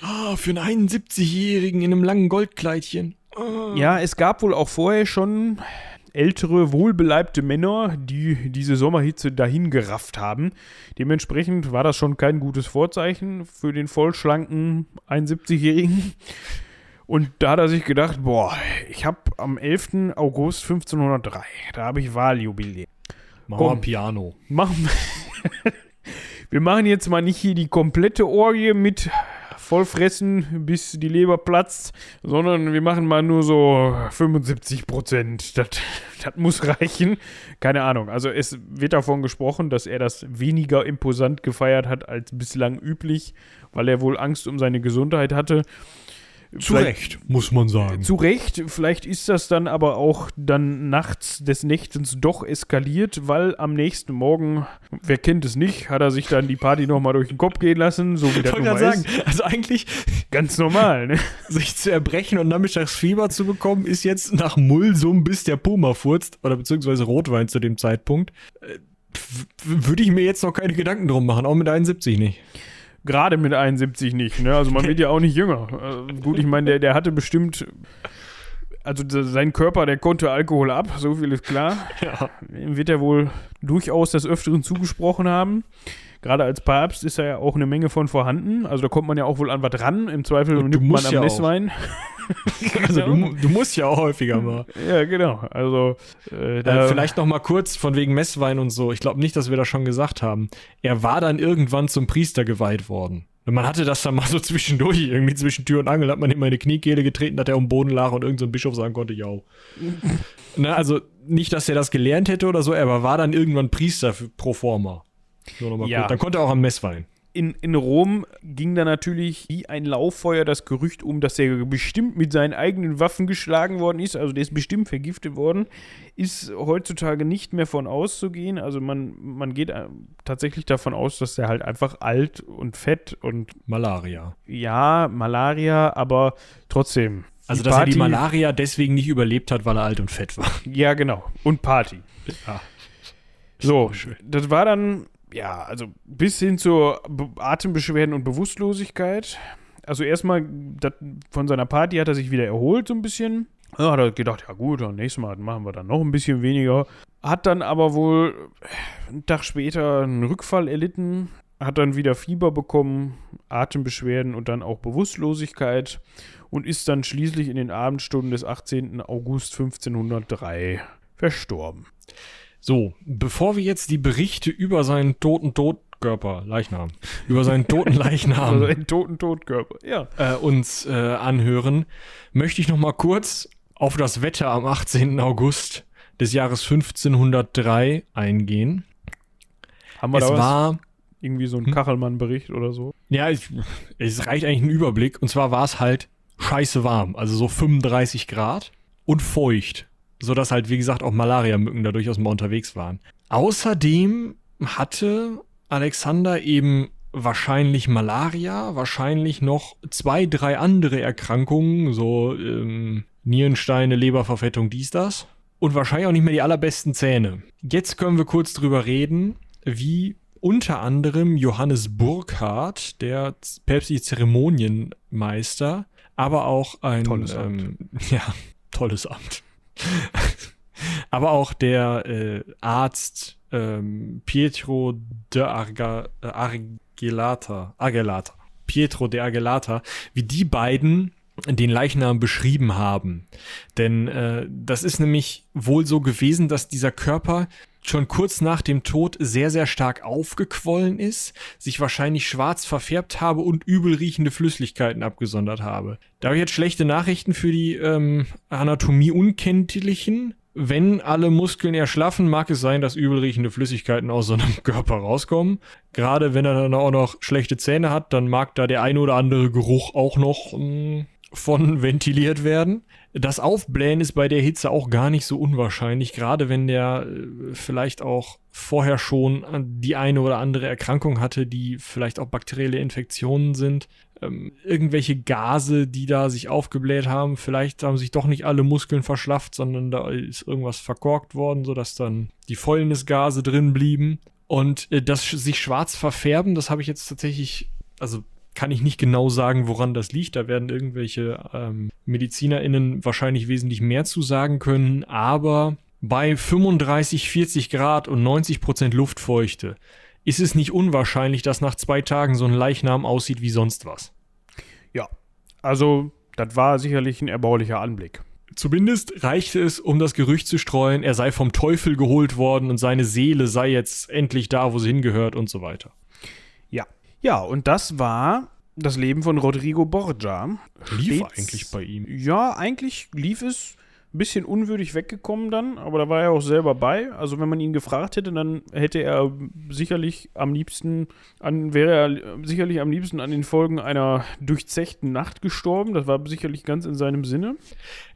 Ah, für einen 71-Jährigen in einem langen Goldkleidchen. Ah. Ja, es gab wohl auch vorher schon ältere, wohlbeleibte Männer, die diese Sommerhitze dahin gerafft haben. Dementsprechend war das schon kein gutes Vorzeichen für den vollschlanken 71-Jährigen. Und da hat er sich gedacht, boah, ich habe am 11. August 1503, da habe ich Wahljubiläum. Machen wir Piano. Machen [LAUGHS] wir machen jetzt mal nicht hier die komplette Orgie mit vollfressen, bis die Leber platzt, sondern wir machen mal nur so 75 Prozent. Das, das muss reichen. Keine Ahnung. Also es wird davon gesprochen, dass er das weniger imposant gefeiert hat als bislang üblich, weil er wohl Angst um seine Gesundheit hatte. Zu Recht, muss man sagen. Zu Recht, vielleicht ist das dann aber auch dann nachts des Nächtens doch eskaliert, weil am nächsten Morgen, wer kennt es nicht, hat er sich dann die Party nochmal durch den Kopf gehen lassen, so wie das nun mal sagen, Also eigentlich ganz normal, ne? Sich zu erbrechen und nachmittags Fieber zu bekommen, ist jetzt nach Mulsum bis der Puma furzt, oder beziehungsweise Rotwein zu dem Zeitpunkt, äh, würde ich mir jetzt noch keine Gedanken drum machen, auch mit 71 nicht. Gerade mit 71 nicht, ne? Also man wird ja auch nicht jünger. Also gut, ich meine, der, der hatte bestimmt. Also sein Körper, der konnte Alkohol ab, so viel ist klar. Ja. Dem wird er wohl durchaus des Öfteren zugesprochen haben. Gerade als Papst ist da ja auch eine Menge von vorhanden. Also da kommt man ja auch wohl an was ran. Im Zweifel nimmt man am ja Messwein. [LAUGHS] also du, du, musst ja auch häufiger mal. Ja, genau. Also äh, äh, vielleicht noch mal kurz von wegen Messwein und so. Ich glaube nicht, dass wir das schon gesagt haben. Er war dann irgendwann zum Priester geweiht worden. Und man hatte das dann mal so zwischendurch, irgendwie zwischen Tür und Angel, hat man ihm in die Kniekehle getreten, dass er um Boden lag und irgendein so Bischof sagen konnte, ja. [LAUGHS] ne, also nicht, dass er das gelernt hätte oder so, er war dann irgendwann Priester für, pro forma. So ja. Dann konnte er auch am Messwein in, in Rom ging da natürlich wie ein Lauffeuer das Gerücht um, dass er bestimmt mit seinen eigenen Waffen geschlagen worden ist. Also der ist bestimmt vergiftet worden. Ist heutzutage nicht mehr von auszugehen. Also man, man geht äh, tatsächlich davon aus, dass er halt einfach alt und fett und. Malaria. Ja, Malaria, aber trotzdem. Also, dass Party, er die Malaria deswegen nicht überlebt hat, weil er alt und fett war. Ja, genau. Und Party. Ja. So, das war dann ja, also bis hin zur Atembeschwerden und Bewusstlosigkeit. Also erstmal von seiner Party hat er sich wieder erholt so ein bisschen. Ja, hat er gedacht, ja gut, dann nächstes Mal machen wir dann noch ein bisschen weniger. Hat dann aber wohl einen Tag später einen Rückfall erlitten, hat dann wieder Fieber bekommen, Atembeschwerden und dann auch Bewusstlosigkeit und ist dann schließlich in den Abendstunden des 18. August 1503 verstorben. So, bevor wir jetzt die Berichte über seinen toten Totkörper, Leichnam, über seinen toten [LAUGHS] Leichnam Also einen toten Totkörper, ja. äh, uns äh, anhören, möchte ich noch mal kurz auf das Wetter am 18. August des Jahres 1503 eingehen. Haben wir Es da was? war Irgendwie so ein Hm? Kachelmann-Bericht oder so? Ja, ich, es reicht eigentlich ein Überblick. Und zwar war es halt scheiße warm. Also so 35 Grad und feucht. Sodass halt, wie gesagt, auch Malariamücken da durchaus mal unterwegs waren. Außerdem hatte Alexander eben wahrscheinlich Malaria, wahrscheinlich noch zwei, drei andere Erkrankungen, so ähm, Nierensteine, Leberverfettung, dies, das. Und wahrscheinlich auch nicht mehr die allerbesten Zähne. Jetzt können wir kurz drüber reden, wie unter anderem Johannes Burkhardt, der päpstliche Zeremonienmeister, aber auch ein Tolles Amt. Ähm, [LAUGHS] ja, tolles Amt. [LAUGHS] aber auch der äh, Arzt ähm, Pietro de Arga, äh, Argelata, Argelata, Pietro de Argelata, wie die beiden den Leichnam beschrieben haben. Denn äh, das ist nämlich wohl so gewesen, dass dieser Körper schon kurz nach dem Tod sehr, sehr stark aufgequollen ist, sich wahrscheinlich schwarz verfärbt habe und übel riechende Flüssigkeiten abgesondert habe. Da habe ich jetzt schlechte Nachrichten für die ähm, Anatomie-Unkenntlichen. Wenn alle Muskeln erschlaffen, mag es sein, dass übel riechende Flüssigkeiten aus so einem [LAUGHS] Körper rauskommen. Gerade wenn er dann auch noch schlechte Zähne hat, dann mag da der ein oder andere Geruch auch noch mh, von ventiliert werden. Das Aufblähen ist bei der Hitze auch gar nicht so unwahrscheinlich, gerade wenn der äh, vielleicht auch vorher schon äh, die eine oder andere Erkrankung hatte, die vielleicht auch bakterielle Infektionen sind. Ähm, irgendwelche Gase, die da sich aufgebläht haben, vielleicht haben sich doch nicht alle Muskeln verschlafft, sondern da ist irgendwas verkorkt worden, sodass dann die Fäulnisgase drin blieben. Und äh, das sich schwarz verfärben, das habe ich jetzt tatsächlich, also kann ich nicht genau sagen, woran das liegt. Da werden irgendwelche ähm, MedizinerInnen wahrscheinlich wesentlich mehr zu sagen können. Aber bei 35, 40 Grad und 90 Prozent Luftfeuchte ist es nicht unwahrscheinlich, dass nach zwei Tagen so ein Leichnam aussieht wie sonst was. Ja. Also, das war sicherlich ein erbaulicher Anblick. Zumindest reichte es, um das Gerücht zu streuen, er sei vom Teufel geholt worden und seine Seele sei jetzt endlich da, wo sie hingehört und so weiter. Ja. Und das war das Leben von Rodrigo Borgia. Lief Stets- eigentlich bei ihm. Ja, eigentlich lief es ein bisschen unwürdig weggekommen dann, aber da war er auch selber bei. Also wenn man ihn gefragt hätte, dann hätte er sicherlich am liebsten an, wäre er sicherlich am liebsten an den Folgen einer durchzechten Nacht gestorben. Das war sicherlich ganz in seinem Sinne.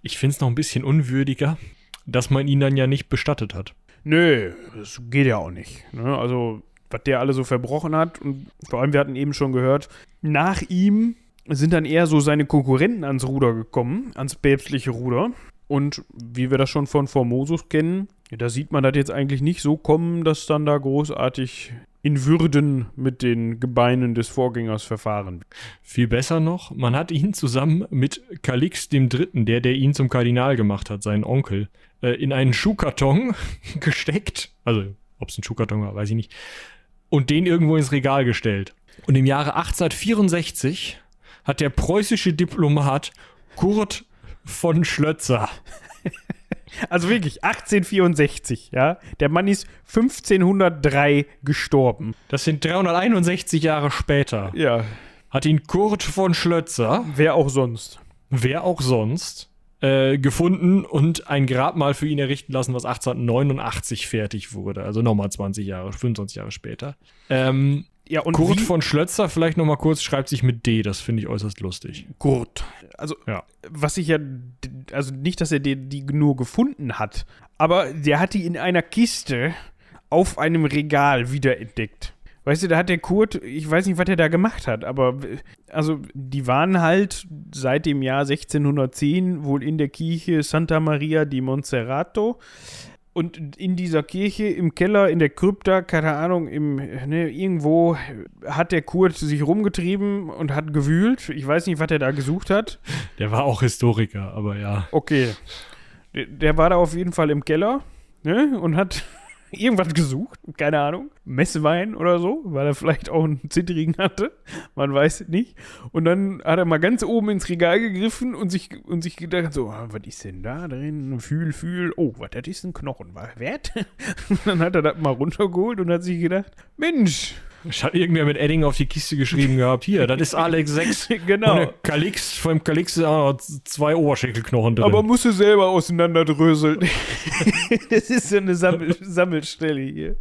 Ich finde es noch ein bisschen unwürdiger, dass man ihn dann ja nicht bestattet hat. Nö, das geht ja auch nicht. Ne? Also, was der alle so verbrochen hat und vor allem, wir hatten eben schon gehört, nach ihm sind dann eher so seine Konkurrenten ans Ruder gekommen, ans päpstliche Ruder. Und wie wir das schon von Formosus kennen, da sieht man das jetzt eigentlich nicht so kommen, dass dann da großartig in Würden mit den Gebeinen des Vorgängers verfahren. Viel besser noch, man hat ihn zusammen mit Calix Dritten, der, der ihn zum Kardinal gemacht hat, seinen Onkel, äh, in einen Schuhkarton [LAUGHS] gesteckt. Also, ob es ein Schuhkarton war, weiß ich nicht. Und den irgendwo ins Regal gestellt. Und im Jahre 1864 hat der preußische Diplomat Kurt von Schlötzer [LAUGHS] Also wirklich, 1864, ja. Der Mann ist 1503 gestorben. Das sind 361 Jahre später. Ja, Hat ihn Kurt von Schlötzer, wer auch sonst. wer auch sonst, äh, gefunden und ein Grabmal für ihn errichten lassen, was 1889 fertig wurde. Also nochmal 20 Jahre, 25 Jahre später. Ähm, Ja, und Kurt von Schlötzer, vielleicht nochmal kurz, schreibt sich mit D. Das finde ich äußerst lustig. Kurt. Also, Ja. was ich ja, also nicht, dass er die, die nur gefunden hat, aber der hat die in einer Kiste auf einem Regal wiederentdeckt. Weißt du, da hat der Kurt, ich weiß nicht, was er da gemacht hat, aber also die waren halt seit dem Jahr 1610 wohl in der Kirche Santa Maria di Monserrato. Und in dieser Kirche, im Keller, in der Krypta, keine Ahnung, im, ne, irgendwo hat der Kurt sich rumgetrieben und hat gewühlt. Ich weiß nicht, was er da gesucht hat. Der war auch Historiker, aber ja. Okay. Der, der war da auf jeden Fall im Keller ne, und hat [LAUGHS] irgendwas gesucht, keine Ahnung, Messwein oder so, weil er vielleicht auch einen Zittrigen hatte, man weiß es nicht. Und dann hat er mal ganz oben ins Regal gegriffen und sich, und sich gedacht, so, ah, was ist denn da drin? Fühl, fühl, oh, was, das ist ein Knochen, was, wert? [LAUGHS] dann hat er das mal runtergeholt und hat sich gedacht, Mensch, hat irgendwer mit Edding auf die Kiste geschrieben gehabt. Hier, das ist Alex 6. [LAUGHS] genau. Und Kalix, vom Kalix sind auch noch zwei Oberschenkelknochen drin. Aber musst du selber auseinanderdröseln. [LAUGHS] das ist so eine Sammel Sammelstelle hier.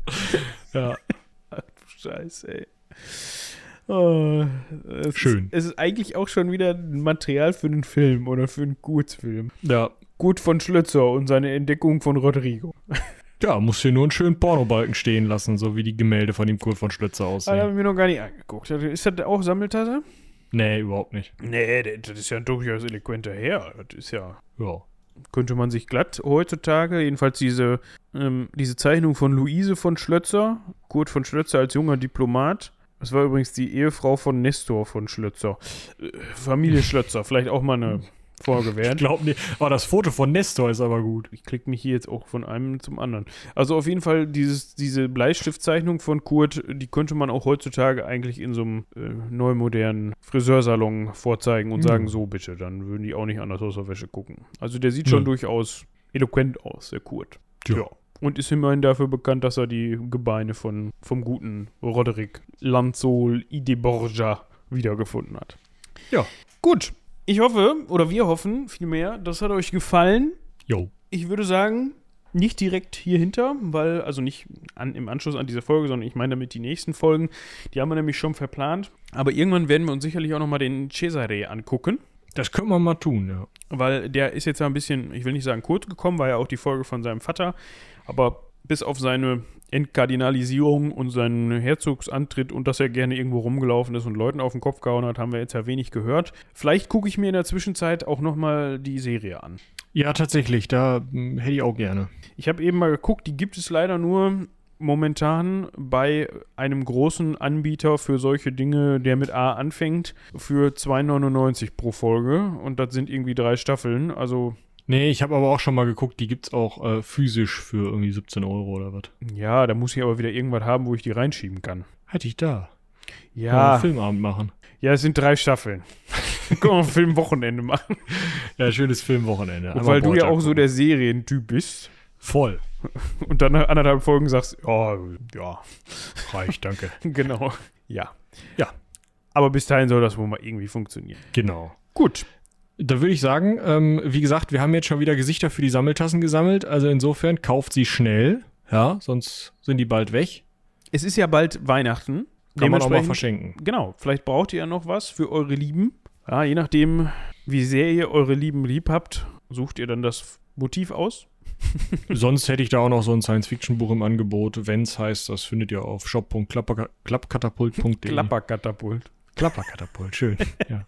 ja. [LAUGHS] Scheiße, ey. Oh, es Schön. Ist, es ist eigentlich auch schon wieder Material für einen Film oder für einen Kurzfilm. ja. Gut von Schlötzer und seine Entdeckung von Rodrigo. Ja, muss hier nur einen schönen Pornobalken stehen lassen, so wie die Gemälde von dem Kurt von Schlötzer aussehen. habe ich mir noch gar nicht angeguckt. Ist das auch Sammeltasse? nee, überhaupt nicht. Nee, das ist ja ein durchaus eloquenter Herr. Das ist ja. Ja. Könnte man sich glatt heutzutage, jedenfalls diese, ähm, diese Zeichnung von Luise von Schlötzer, Kurt von Schlötzer als junger Diplomat. Das war übrigens die Ehefrau von Nestor von Schlötzer. Äh, Familie Schlötzer, vielleicht auch mal eine [LAUGHS] Folge Ich wert. glaub nicht. Oh, das Foto von Nestor ist aber gut. Ich klicke mich hier jetzt auch von einem zum anderen. Also auf jeden Fall dieses, diese Bleistiftzeichnung von Kurt, die könnte man auch heutzutage eigentlich in so einem äh, neu modernen Friseursalon vorzeigen und Mhm. sagen, so bitte, dann würden die auch nicht anders aus der Wäsche gucken. Also der sieht schon Mhm. durchaus eloquent aus, der Kurt. Ja. Und ist immerhin dafür bekannt, dass er die Gebeine von, vom guten Roderick Lanzol Ide Borgia wiedergefunden hat. Ja. Gut. Ich hoffe, oder wir hoffen vielmehr, das hat euch gefallen. Jo. Ich würde sagen, nicht direkt hier hinter, weil, also nicht an, im Anschluss an diese Folge, sondern ich meine damit die nächsten Folgen, die haben wir nämlich schon verplant. Aber irgendwann werden wir uns sicherlich auch nochmal den Cesare angucken, Das können wir mal tun, ja. weil der ist jetzt ja ein bisschen, ich will nicht sagen kurz gekommen, war ja auch die Folge von seinem Vater, aber bis auf seine Entkardinalisierung und seinen Herzogsantritt und dass er gerne irgendwo rumgelaufen ist und Leuten auf den Kopf gehauen hat, haben wir jetzt ja wenig gehört. Vielleicht gucke ich mir in der Zwischenzeit auch nochmal die Serie an. Ja, tatsächlich. Da hm, hätte ich auch gerne. Ich habe eben mal geguckt, die gibt es leider nur momentan bei einem großen Anbieter für solche Dinge, der mit A anfängt, für 2,99 pro Folge. Und das sind irgendwie drei Staffeln. Also, Nee, ich habe aber auch schon mal geguckt, die gibt's auch äh, physisch für irgendwie 17 Euro oder was. ja, da muss ich aber wieder irgendwas haben, wo ich die reinschieben kann. Hätte ich da. Können wir Ja, einen Filmabend machen. ja, es sind drei Staffeln. [LAUGHS] Können wir ein Filmwochenende machen. Ja, schönes Filmwochenende. Und weil du ja auch so der Serientyp bist Voll. und dann nach anderthalb Folgen sagst, ja, ja, Reicht, danke. [LAUGHS] genau. Ja. Ja. Aber bis dahin soll das wohl mal irgendwie funktionieren. Genau. Gut. Da würde ich sagen, ähm, wie gesagt, wir haben jetzt schon wieder Gesichter für die Sammeltassen gesammelt. Also insofern kauft sie schnell. Ja, sonst sind die bald weg. Es ist ja bald Weihnachten. Kann man auch mal verschenken. Genau, vielleicht braucht ihr ja noch was für eure Lieben. Ja, je nachdem, wie sehr ihr eure Lieben lieb habt, sucht ihr dann das Motiv aus. [LAUGHS] Sonst hätte ich da auch noch so ein Science-Fiction-Buch im Angebot. Wenn's heißt, das findet ihr auf shop.klappkatapult.de. Klapperkatapult. Klapperkatapult, schön. [LAUGHS] ja.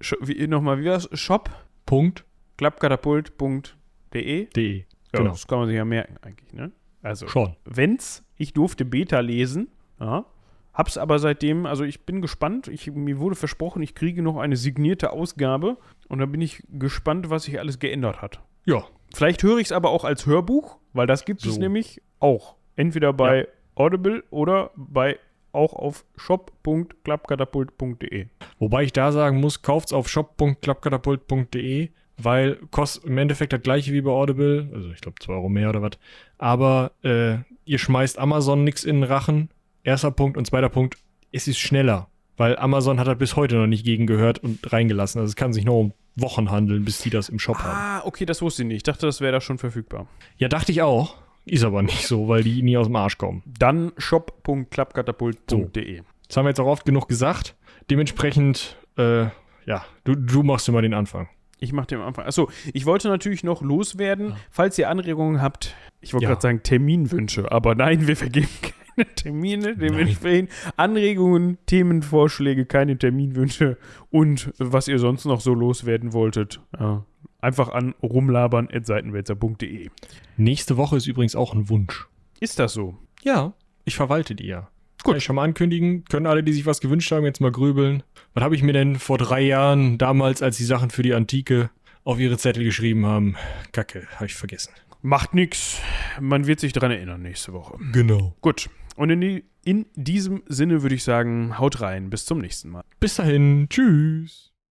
Sch wie, nochmal, wie war's? Shop Punkt. klappkatapult.de. De. Ja, Genau. Das kann man sich ja merken eigentlich, ne? Also, Schon. wenn's, ich durfte Beta lesen, ja, hab's aber seitdem, also ich bin gespannt, ich, mir wurde versprochen, ich kriege noch eine signierte Ausgabe und da bin ich gespannt, was sich alles geändert hat. Ja. Vielleicht höre ich es aber auch als Hörbuch, weil das gibt es So. nämlich auch. Entweder bei Audible oder bei auch auf shop.klappkatapult.de. Wobei ich da sagen muss, kauft's auf shop.klappkatapult.de, weil kostet im Endeffekt das gleiche wie bei Audible, also ich glaube 2 Euro mehr oder was. Aber äh, ihr schmeißt Amazon nix in den Rachen. Erster Punkt und zweiter Punkt, es ist schneller. Weil Amazon hat das bis heute noch nicht gegen gehört und reingelassen. Also es kann sich noch um Wochen handeln, bis die das im Shop haben. Ah, okay, das wusste ich nicht. Ich dachte, das wäre da schon verfügbar. Ja, dachte ich auch. Ist aber nicht so, weil die nie aus dem Arsch kommen. Dann shop.klappkatapult.de. Das haben wir jetzt auch oft genug gesagt. Dementsprechend, äh, ja, du, du machst immer den Anfang. Ich mache den Anfang. Achso, ich wollte natürlich noch loswerden, falls ihr Anregungen habt. Ich wollte Ja. gerade sagen Terminwünsche, aber nein, wir vergeben [LAUGHS] keine Termine. Dementsprechend Anregungen, Themenvorschläge, keine Terminwünsche und was ihr sonst noch so loswerden wolltet. Ja, einfach an rumlabern.seitenwälzer.de. Nächste Woche ist übrigens auch ein Wunsch. Ist das so? Ja, ich verwalte die ja. Gut. Kann ich schon mal ankündigen. Können alle, die sich was gewünscht haben, jetzt mal grübeln. Was habe ich mir denn vor drei Jahren, damals, als die Sachen für die Antike auf ihre Zettel geschrieben haben? Kacke, habe ich vergessen. Macht nix. Man wird sich dran erinnern nächste Woche. Genau. Gut. Und in, die, in diesem Sinne würde ich sagen, haut rein. Bis zum nächsten Mal. Bis dahin. Tschüss.